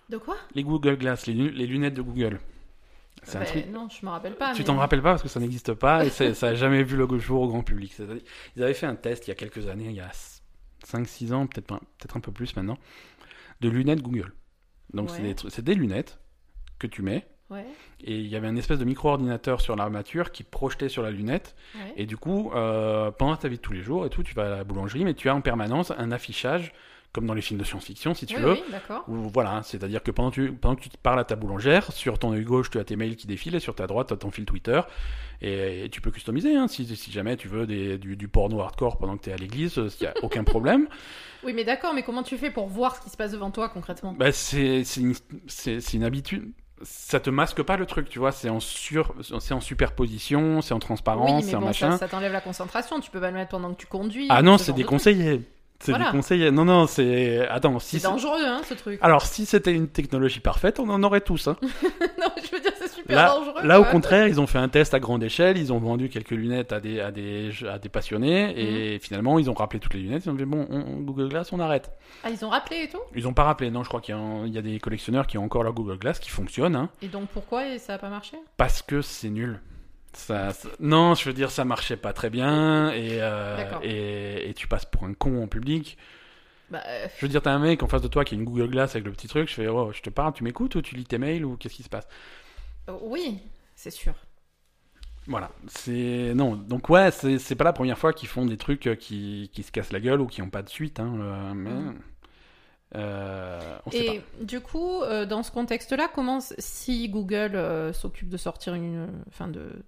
De quoi? Les Google Glass, les, lu- les lunettes de Google. Un truc. Non, je me rappelle pas. Tu mais- t'en rappelles pas parce que ça n'existe pas et ça a jamais vu le jour au grand public. Ils avaient fait un test il y a quelques années, il y a 5-6 ans, peut-être un peu plus maintenant, de lunettes Google. Donc c'est des, tru- c'est des lunettes que tu mets Ouais, et il y avait un espèce de micro-ordinateur sur l'armature qui projetait sur la lunette ouais. et du coup, euh, pendant ta vie de tous les jours et tout, tu vas à la boulangerie mais tu as en permanence un affichage comme dans les films de science-fiction si tu oui, veux. oui, d'accord. Ou Voilà, c'est-à-dire que pendant, tu, pendant que tu parles à ta boulangère, sur ton œil gauche, tu as tes mails qui défilent, et sur ta droite, tu as ton fil Twitter. Et, et tu peux customiser, hein, si, si jamais tu veux des, du, du porno hardcore pendant que tu es à l'église, il n'y a aucun problème. Oui, mais d'accord, mais comment tu fais pour voir ce qui se passe devant toi concrètement? Bah, c'est une, habitude. Ça te masque pas le truc, tu vois, c'est en, sur, en superposition, c'est en transparence, Oui, c'est en bon, machin. ça, ça t'enlève la concentration. Tu peux pas le mettre pendant que tu conduis. ah non, ce c'est déconseillé. C'est Voilà. déconseillé. Non, non, c'est. Attends, si C'est dangereux, hein, ce truc. Alors, si c'était une technologie parfaite, on en aurait tous. Hein. non, je veux dire, c'est super Là, dangereux. là au contraire, ils ont fait un test à grande échelle, ils ont vendu quelques lunettes à des, à des, à des passionnés, et finalement, ils ont rappelé toutes les lunettes, ils ont dit, bon, on- on- Google Glass, on arrête. Ah, ils ont rappelé et tout? Ils ont pas rappelé, non, je crois qu'il y, a y des collectionneurs qui ont encore leur Google Glass qui fonctionne, hein, Et donc pourquoi et ça a pas marché? Parce que c'est nul. Ça, ça- non, je veux dire, ça marchait pas très bien, et, euh, D'accord. et, et tu passes pour un con en public. Bah, euh, Je veux dire, t'as un mec en face de toi qui a une Google Glass avec le petit truc, je fais, oh, je te parle, tu m'écoutes, ou tu lis tes mails, ou qu'est-ce qui se passe? Euh, oui, c'est sûr. Voilà, c'est non. Donc ouais, c'est pas la première fois qu'ils font des trucs qui, qui se cassent la gueule ou qui ont pas de suite, hein, mais Mm. euh, on sait Et du coup, euh, dans ce contexte-là, comment si Google euh, s'occupe de sortir une, enfin de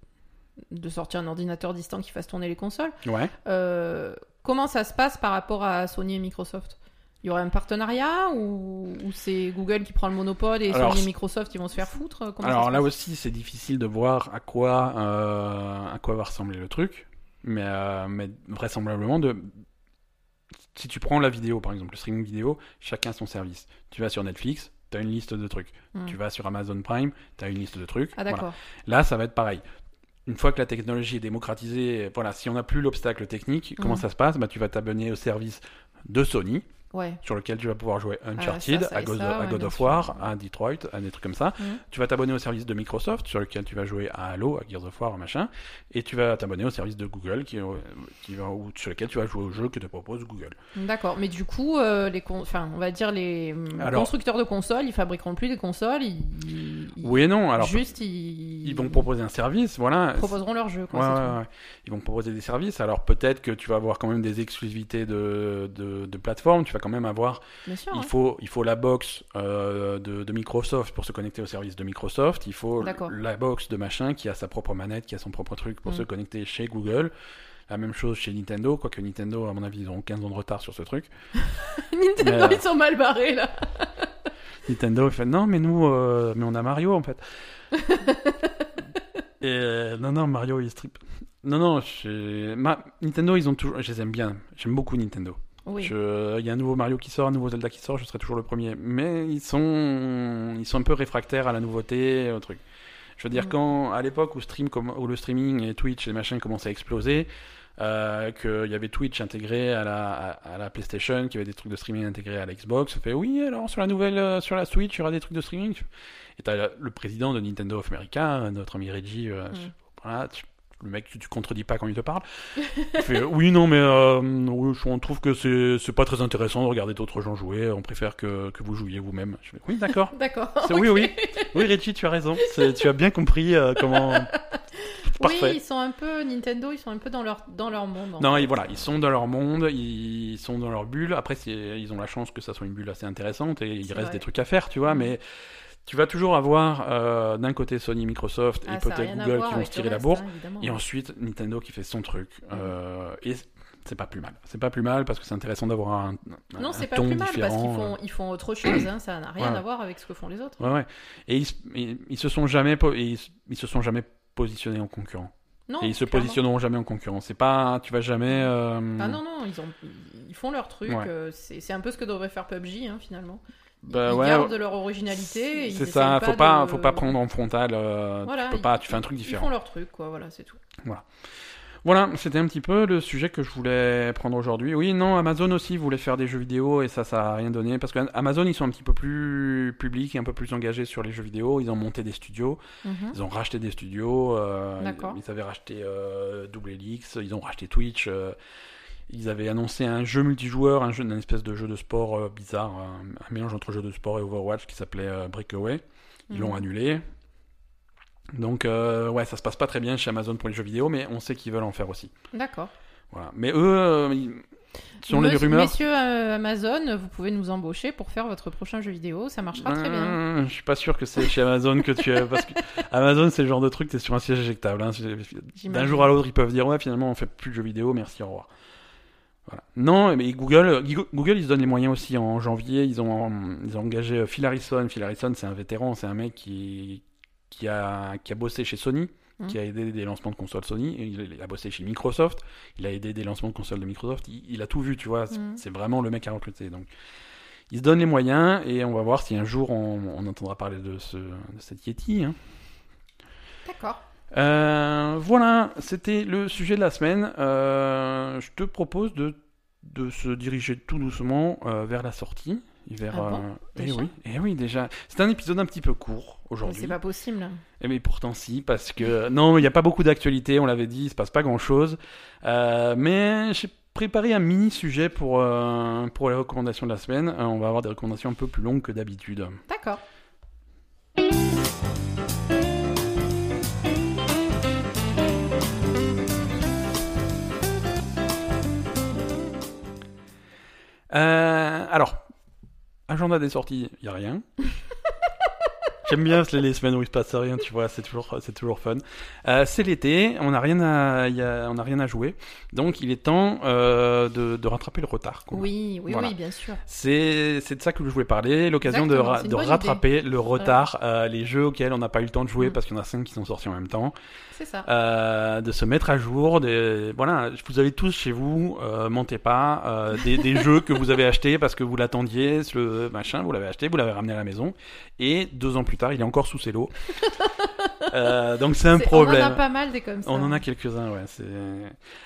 de sortir un ordinateur distant qui fasse tourner les consoles. Ouais. euh, comment ça se passe par rapport à Sony et Microsoft? Il y aurait un partenariat ou, ou c'est Google qui prend le monopole et Alors, Sony et Microsoft ils vont se faire foutre? Comment Alors là aussi, c'est difficile de voir à quoi euh, à quoi va ressembler le truc, mais euh, mais vraisemblablement de si tu prends la vidéo par exemple, le streaming vidéo, chacun son service. Tu vas sur Netflix, tu as une liste de trucs. Hmm. Tu vas sur Amazon Prime, tu as une liste de trucs. Ah Voilà. d'accord. Là, ça va être pareil. Une fois que la technologie est démocratisée, voilà, si on n'a plus l'obstacle technique, comment Mhm. ça se passe? Bah, Tu vas t'abonner au service de Sony, Ouais. sur lequel tu vas pouvoir jouer Uncharted, ça, ça à God, ça, à God of. War, à Detroit, à des trucs comme ça. Mhm. Tu vas t'abonner au service de Microsoft, sur lequel tu vas jouer à Halo, à Gears of War, machin. Et tu vas t'abonner au service de Google, qui, qui va, ou sur lequel tu vas jouer au jeu que te propose Google. D'accord, mais du coup, euh, les enfin, on va dire les Alors- constructeurs de consoles, ils fabriqueront plus des consoles, ils, ils- Oui et non, alors juste ils, ils vont proposer un service, voilà. proposeront leur jeu. Quoi, Ouais, ouais. Ils vont proposer des services. Alors peut-être que tu vas avoir quand même des exclusivités de, de, de plateforme. Tu vas quand même avoir. Sûr. Il hein. faut, il faut la box euh, de, de Microsoft pour se connecter au service de Microsoft. Il faut la box de machin qui a sa propre manette, qui a son propre truc pour Mm. se connecter chez Google. La même chose chez Nintendo, quoique Nintendo, à mon avis, ils auront 15 ans de retard sur ce truc. Nintendo, Mais, euh, ils sont mal barrés là. Nintendo, il fait non, mais nous, euh, mais on a Mario en fait. Et non, non, Mario, il strip. Non, non, je- Ma- Nintendo, ils ont toujours. Je les aime bien. J'aime beaucoup Nintendo. Oui. Il y a un nouveau Mario qui sort, un nouveau Zelda qui sort, je serai toujours le premier. Mais ils sont, ils sont un peu réfractaires à la nouveauté, au truc. Je veux dire, Mm. quand à l'époque où, stream, comm- où le streaming et Twitch et machin commençaient à exploser, euh, qu'il y avait Twitch intégré à la, à, à la PlayStation, qu'il y avait des trucs de streaming intégrés à la Xbox, ça fait oui, alors sur la nouvelle, euh, sur la Switch, il y aura des trucs de streaming. Et t'as le président de Nintendo of America, notre ami Reggie, euh, Mm. voilà, tu- le mec, tu, tu contredis pas quand il te parle. Il fait oui, non, mais euh, on trouve que c'est c'est pas très intéressant de regarder d'autres gens jouer. On préfère que, que vous jouiez vous-même. Je fais, oui, d'accord. D'accord. C'est- Oui, oui, oui, Reggie, tu as raison. C'est- Tu as bien compris euh, comment. Parfait. Oui, ils sont un peu Nintendo, ils sont un peu dans leur dans leur monde. Non, et voilà, ils sont dans leur monde, ils sont dans leur bulle. Après, c'est- ils ont la chance que ça soit une bulle assez intéressante et il C'est reste vrai. des trucs à faire, tu vois. Mhm. Mais tu vas toujours avoir euh, d'un côté Sony, Microsoft Ah, et ça a peut-être Google qui vont se tirer la bourre. hein. Et ensuite, Nintendo qui fait son truc. Euh, et c'est pas plus mal. C'est pas plus mal parce que c'est intéressant d'avoir un, un, Non, c'est pas plus mal parce qu'ils différent. font, ils font autre chose, hein, ça n'a rien Ouais. à voir avec ce que font les autres. Ouais, ouais. Et ils, se- ils, ils se sont jamais, ils, ils se sont jamais positionnés en concurrent. Non, et ils se clairement. positionneront jamais en concurrent. C'est pas, tu vas jamais. euh, Ah non, non, ils, ont, ils font leur truc. Ouais. euh, c'est un peu ce que devrait faire PUBG, hein, finalement. Ils, Bah ils ouais, gardent leur originalité. ils C'est ça. Faut pas, de- faut pas prendre en frontal. euh, Voilà, tu peux ils- pas. Tu fais un truc Ils différent. font leur truc, quoi, voilà, c'est tout. Voilà, c'était un petit peu le sujet que je voulais prendre aujourd'hui. Oui, non, Amazon aussi voulait faire des jeux vidéo et ça, ça a rien donné parce qu'Amazon ils sont un petit peu plus publics et un peu plus engagés sur les jeux vidéo. Ils ont monté des studios, Mhm. ils ont racheté des studios. euh, D'accord. ils, ils avaient racheté euh, Double Helix, ils ont racheté Twitch. euh, ils avaient annoncé un jeu multijoueur, un jeu, une espèce de jeu de sport euh, bizarre, un, un mélange entre jeu de sport et Overwatch qui s'appelait euh, Breakaway. Ils l'ont Mhm. annulé. Donc euh, ouais, ça se passe pas très bien chez Amazon pour les jeux vidéo, mais on sait qu'ils veulent en faire aussi. D'accord. Voilà. Mais eux, euh, ils- selon les Monsieur- rumeurs, Messieurs euh, Amazon, vous pouvez nous embaucher pour faire votre prochain jeu vidéo, ça marchera très bien. euh, je suis pas sûr que c'est chez Amazon que tu es, parce que Amazon c'est le genre de truc, t'es sur un siège éjectable. hein. D'un jour à l'autre, ils peuvent dire ouais, finalement, on fait plus de jeux vidéo, merci, au revoir. Voilà. Non, mais Google, Google, ils se donnent les moyens aussi. En janvier, ils ont, ils ont engagé euh, Phil Harrison. Phil Harrison, c'est un vétéran, c'est un mec qui, qui, a, qui a bossé chez Sony, Mhm. qui a aidé des lancements de consoles Sony. Il, a bossé chez Microsoft, il a aidé des lancements de consoles de Microsoft. Il, il a tout vu, tu vois. C'est Mhm. c'est vraiment le mec à recruter. Donc, ils se donnent les moyens et on va voir si un jour on, on entendra parler de, ce, de cette Yeti. hein. D'accord. Euh, voilà, c'était le sujet de la semaine. Euh, je te propose de, de se diriger tout doucement euh, vers la sortie. Vers, Ah bon, eh oui, eh oui, déjà. C'est un épisode un petit peu court Mais aujourd'hui. c'est pas possible. Eh mais pourtant si, parce que non, il n'y a pas beaucoup d'actualité, on l'avait dit, il se passe pas grand-chose. Euh, mais j'ai préparé un mini sujet pour, pour les recommandations de la semaine. On va avoir des recommandations un peu plus longues que d'habitude. D'accord. Euh, alors, agenda des sorties, il a rien. J'aime bien les, semaines où il se passe rien, tu vois, c'est toujours, c'est toujours fun. Euh, c'est l'été, on n'a rien à, il y a- on a rien à jouer, donc il est temps euh, de, de rattraper le retard. Oui, oui, Voilà. oui, bien sûr. C'est, c'est de ça que je voulais parler, l'occasion de, ra- rattraper le retard, euh, les jeux auxquels on n'a pas eu le temps de jouer Mm. parce qu'il y en a cinq qui sont sortis en même temps. C'est ça. De se mettre à jour. Des... Voilà, vous avez tous chez vous, mentez pas, des, des jeux que vous avez achetés parce que vous l'attendiez, le machin, vous l'avez acheté, vous l'avez ramené à la maison, et deux ans plus tard, il est encore sous ses lots. Euh, donc c'est un problème. On en a pas mal des comme ça. On en a quelques-uns, ouais.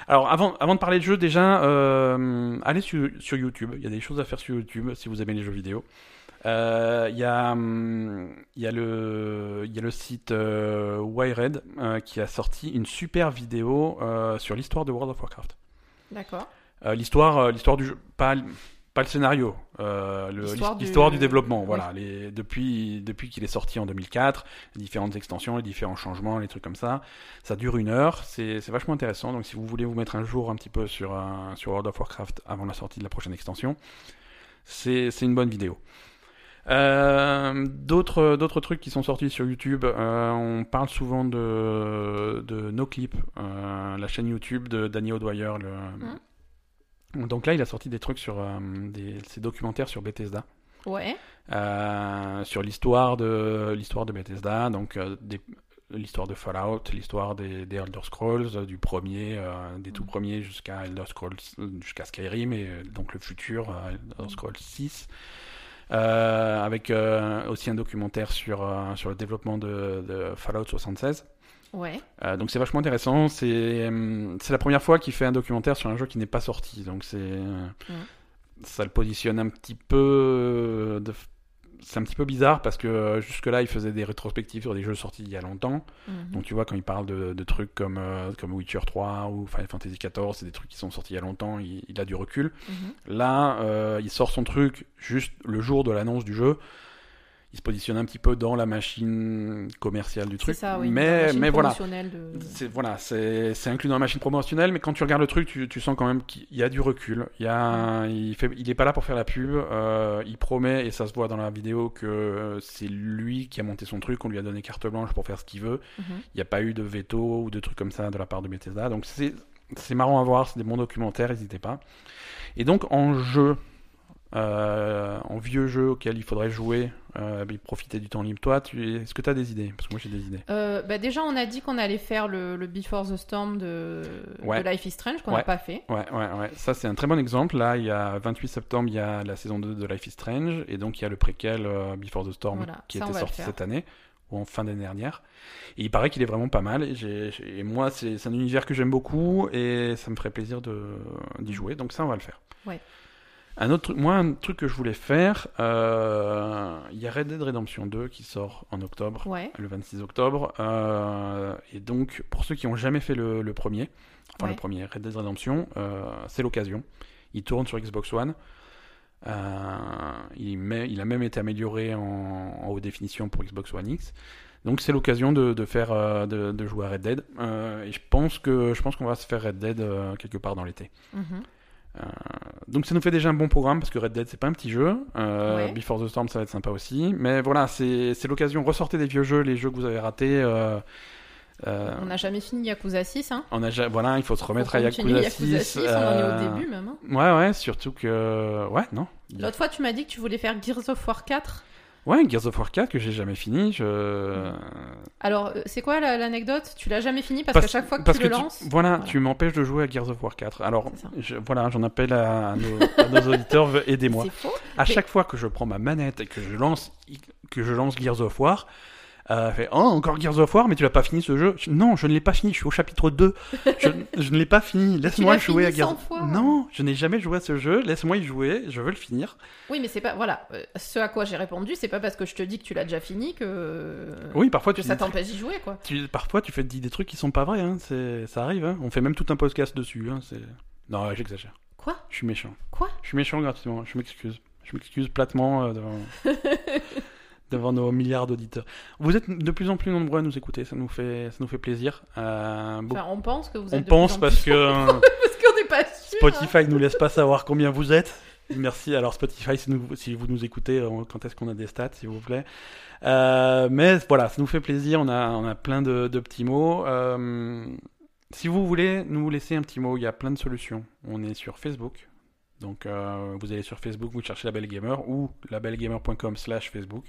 Alors, avant, avant de parler de jeux, déjà, euh, allez sur, sur YouTube. Il y a des choses à faire sur YouTube si vous aimez les jeux vidéo. Euh, Il y, hum, y, y a le site Wired euh, qui a sorti une super vidéo sur l'histoire de World of Warcraft. D'accord. L'histoire, l'histoire du jeu, pas, pas le scénario, euh, L'histoire du- développement. Voilà, les, depuis, depuis qu'il est sorti en 2004, les différentes extensions, les différents changements, les trucs comme ça. Ça dure une heure, c'est vachement intéressant. Donc si vous voulez vous mettre un jour un petit peu sur, un- sur World of Warcraft avant la sortie de la prochaine extension, c'est une bonne vidéo. Euh, D'autres d'autres trucs qui sont sortis sur YouTube, euh, on parle souvent de, de euh, la chaîne YouTube de Danny O'Dwyer. Le... Donc là, il a sorti des trucs sur euh, des, ses documentaires sur Bethesda, Ouais. euh, sur l'histoire de l'histoire de Bethesda, donc euh, des- l'histoire de Fallout, l'histoire des, des Elder Scrolls, du premier, euh, des tout Mm. premiers jusqu'à Elder Scrolls, jusqu'à Skyrim et donc le futur euh, Elder Mm. Scrolls 6. Euh, avec aussi un documentaire sur, sur le développement de, de Fallout 76. Ouais. Euh, donc c'est vachement intéressant. C'est hum, c'est la première fois qu'il fait un documentaire sur un jeu qui n'est pas sorti. Donc c'est euh, ça le positionne un petit peu. euh, de- C'est un petit peu bizarre parce que euh, jusque-là il faisait des rétrospectives sur des jeux sortis il y a longtemps. Mhm. Donc tu vois quand il parle de, de trucs comme euh, comme Witcher 3 ou Final Fantasy XIV, c'est des trucs qui sont sortis il y a longtemps. Il, il a du recul. Mhm. Là, euh, il sort son truc juste le jour de l'annonce du jeu. Il se positionne un petit peu dans la machine commerciale du C'est truc. ça, oui. mais voilà. de- C'est voilà, c'est inclus dans la machine promotionnelle, mais quand tu regardes le truc, tu, tu sens quand même qu'il y a du recul. Il y a, il fait, il est pas là pour faire la pub. euh, il promet et ça se voit dans la vidéo que c'est lui qui a monté son truc, on lui a donné carte blanche pour faire ce qu'il veut. Mhm. Il n'y a pas eu de veto ou de trucs comme ça de la part de Bethesda. Donc c'est marrant à voir, c'est des bons documentaires, n'hésitez pas. Et donc en jeu, euh, en vieux jeu auquel il faudrait jouer, euh, et profiter du temps libre. Toi, tu, est-ce que tu as des idées? Parce que moi j'ai des idées. Euh, bah déjà, on a dit qu'on allait faire le, le Before the Storm de, Ouais. de Life is Strange, qu'on n'a Ouais. pas fait. Ouais, ouais, ouais. Ça, c'est un très bon exemple. Là, il y a 28 septembre, il y a la saison 2 de Life is Strange. Et donc, il y a le préquel euh, Before the Storm Voilà, qui ça, était sorti cette année, ou en fin d'année dernière. Et il paraît qu'il est vraiment pas mal. Et, et moi, c'est un univers que j'aime beaucoup. Et ça me ferait plaisir d'y jouer. Donc, ça, on va le faire. Ouais. Un autre truc, moi, un truc que je voulais faire, euh, il y a Red Dead Redemption 2 qui sort en octobre Ouais. le 26 octobre. Euh, et donc, pour ceux qui n'ont jamais fait le, le premier, enfin Ouais. le premier Red Dead Redemption, euh, c'est l'occasion. Il tourne sur Xbox One. Il, met- il a même été amélioré en, en haute définition pour Xbox One X. Donc c'est l'occasion de, de faire de, de jouer à Red Dead. Et je pense que je pense qu'on va se faire Red Dead quelque part dans l'été. Mhm. Donc ça nous fait déjà un bon programme parce que Red Dead c'est pas un petit jeu. Euh, Ouais. Before the Storm ça va être sympa aussi. Mais voilà, c'est l'occasion. Ressortez des vieux jeux, les jeux que vous avez ratés. euh, euh, On n'a jamais fini Yakuza 6, hein. on a ja- voilà, il faut se remettre à Yakuza, Yakuza 6. 6, on en est euh, au début même. hein. Ouais, ouais, surtout que. Ouais, non. L'autre fois, tu m'as dit que tu voulais faire Gears of War 4. Ouais, Gears of War 4 que j'ai jamais fini. Je... Alors, euh, c'est quoi la- l'anecdote? Tu l'as jamais fini parce, Parce- qu'à chaque fois que tu le lances? voilà, Voilà. tu m'empêches de jouer à Gears of War 4. Alors, je- voilà, j'en appelle à, nos, à nos auditeurs, aidez-moi. À chaque fois que je prends ma manette et que je lance, que je lance Gears of War, euh, fait Oh, encore Gears of War, mais tu l'as pas fini ce jeu Je- Non, je ne l'ai pas fini, je suis au chapitre 2. Je, je ne l'ai pas fini, laisse-moi jouer à Gears 100 fois. Non, je n'ai jamais joué à ce jeu, laisse-moi y jouer, je veux le finir. Oui, mais c'est pas. Voilà. euh, ce à quoi j'ai répondu, c'est pas parce que je te dis que tu l'as déjà fini que. Oui, parfois Que tu ça t'empêche d'y jouer, quoi. tu- parfois tu fais dis des trucs qui sont pas vrais, hein, c'est- ça arrive. hein. On fait même tout un podcast dessus. Hein, non, j'exagère. Quoi? Je suis méchant. Quoi? Je suis méchant gratuitement, je m'excuse. Je m'excuse platement euh, devant... devant nos milliards d'auditeurs. Vous êtes de plus en plus nombreux à nous écouter, ça nous fait, ça nous fait plaisir. Euh, Enfin, on pense que vous on êtes. de pense plus en parce plus- que euh, parce qu'on n'est pas sûr. Spotify nous laisse pas savoir combien vous êtes. Merci. Alors Spotify, si, nous- si vous nous écoutez, euh, quand est-ce qu'on a des stats, s'il vous plaît? Euh, mais voilà, ça nous fait plaisir. On a, on a plein de, de petits mots. Euh, si vous voulez nous laisser un petit mot, il y a plein de solutions. On est sur Facebook. Donc vous allez sur Facebook, vous cherchez Label Gamer ou labelgamer.com slash Facebook.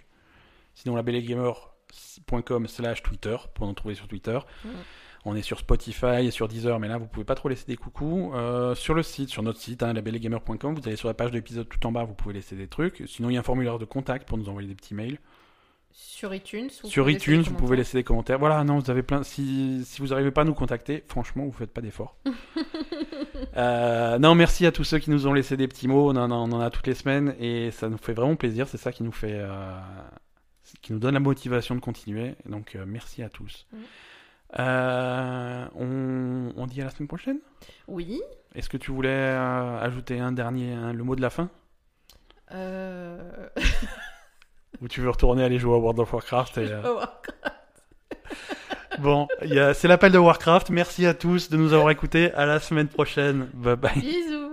Sinon labelgamer.com slash Twitter pour nous trouver sur Twitter. Mhm. On est sur Spotify et sur Deezer, mais là vous pouvez pas trop laisser des coucous. Euh, sur le site, sur notre site, hein, labelgamer.com, vous allez sur la page de l'épisode tout en bas, vous pouvez laisser des trucs. Sinon il y a un formulaire de contact pour nous envoyer des petits mails. Sur iTunes. vous sur iTunes, vous pouvez laisser des commentaires. Voilà, non, vous avez plein. Si, si vous n'arrivez pas à nous contacter, franchement, vous faites pas d'efforts. Euh, non, merci à tous ceux qui nous ont laissé des petits mots. On en, a- on en a toutes les semaines et ça nous fait vraiment plaisir. C'est ça qui nous fait, euh, qui nous donne la motivation de continuer. Donc, euh, merci à tous. Mm. Euh, on, on dit à la semaine prochaine? Oui. Est-ce que tu voulais euh, ajouter un dernier, le mot de la fin, ou tu veux retourner aller jouer à World of Warcraft et, oh, Bon, c'est l'appel de Warcraft. Merci à tous de nous avoir écoutés. À la semaine prochaine. Bye bye. Bisous.